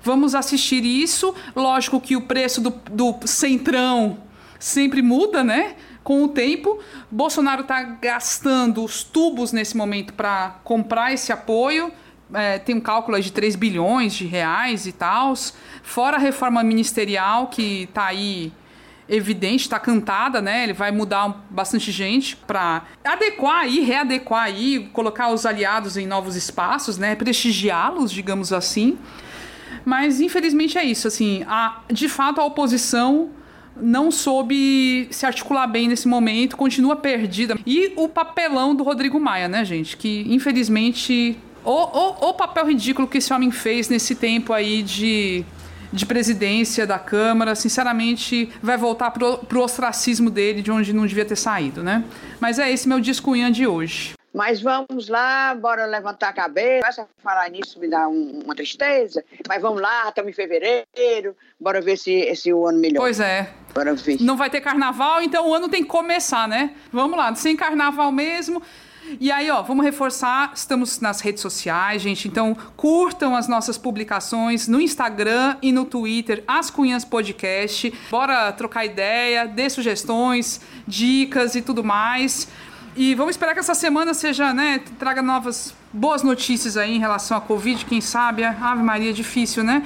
Vamos assistir isso. Lógico que o preço do, do centrão sempre muda, né? Com o tempo. Bolsonaro está gastando os tubos nesse momento para comprar esse apoio. É, tem um cálculo de 3 bilhões de reais e tal. Fora a reforma ministerial que está aí evidente, está cantada, né? Ele vai mudar bastante gente para adequar aí, readequar aí, colocar os aliados em novos espaços, né? Prestigiá-los, digamos assim. Mas infelizmente é isso, assim, a, de fato a oposição não soube se articular bem nesse momento, continua perdida. E o papelão do Rodrigo Maia, né, gente? Que infelizmente. O, o, o papel ridículo que esse homem fez nesse tempo aí de, de presidência da Câmara, sinceramente, vai voltar pro, pro ostracismo dele, de onde não devia ter saído, né? Mas é esse meu discunhã de hoje. Mas vamos lá, bora levantar a cabeça. Começa a falar nisso, me dá um, uma tristeza. Mas vamos lá, estamos em fevereiro, bora ver se esse o ano melhor. Pois é. Bora ver. Não vai ter carnaval, então o ano tem que começar, né? Vamos lá, sem carnaval mesmo. E aí, ó, vamos reforçar, estamos nas redes sociais, gente, então curtam as nossas publicações no Instagram e no Twitter, As Cunhas Podcast. Bora trocar ideia, dê sugestões, dicas e tudo mais. E vamos esperar que essa semana seja, né, traga novas boas notícias aí em relação à Covid, quem sabe, Ave Maria, difícil, né?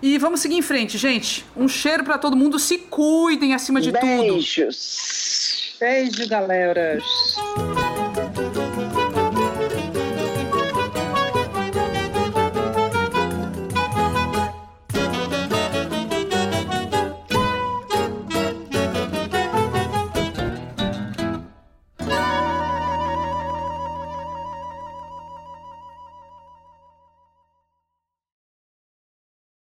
E vamos seguir em frente, gente. Um cheiro para todo mundo, se cuidem acima de Beijos. tudo. Beijos. Beijo, galera.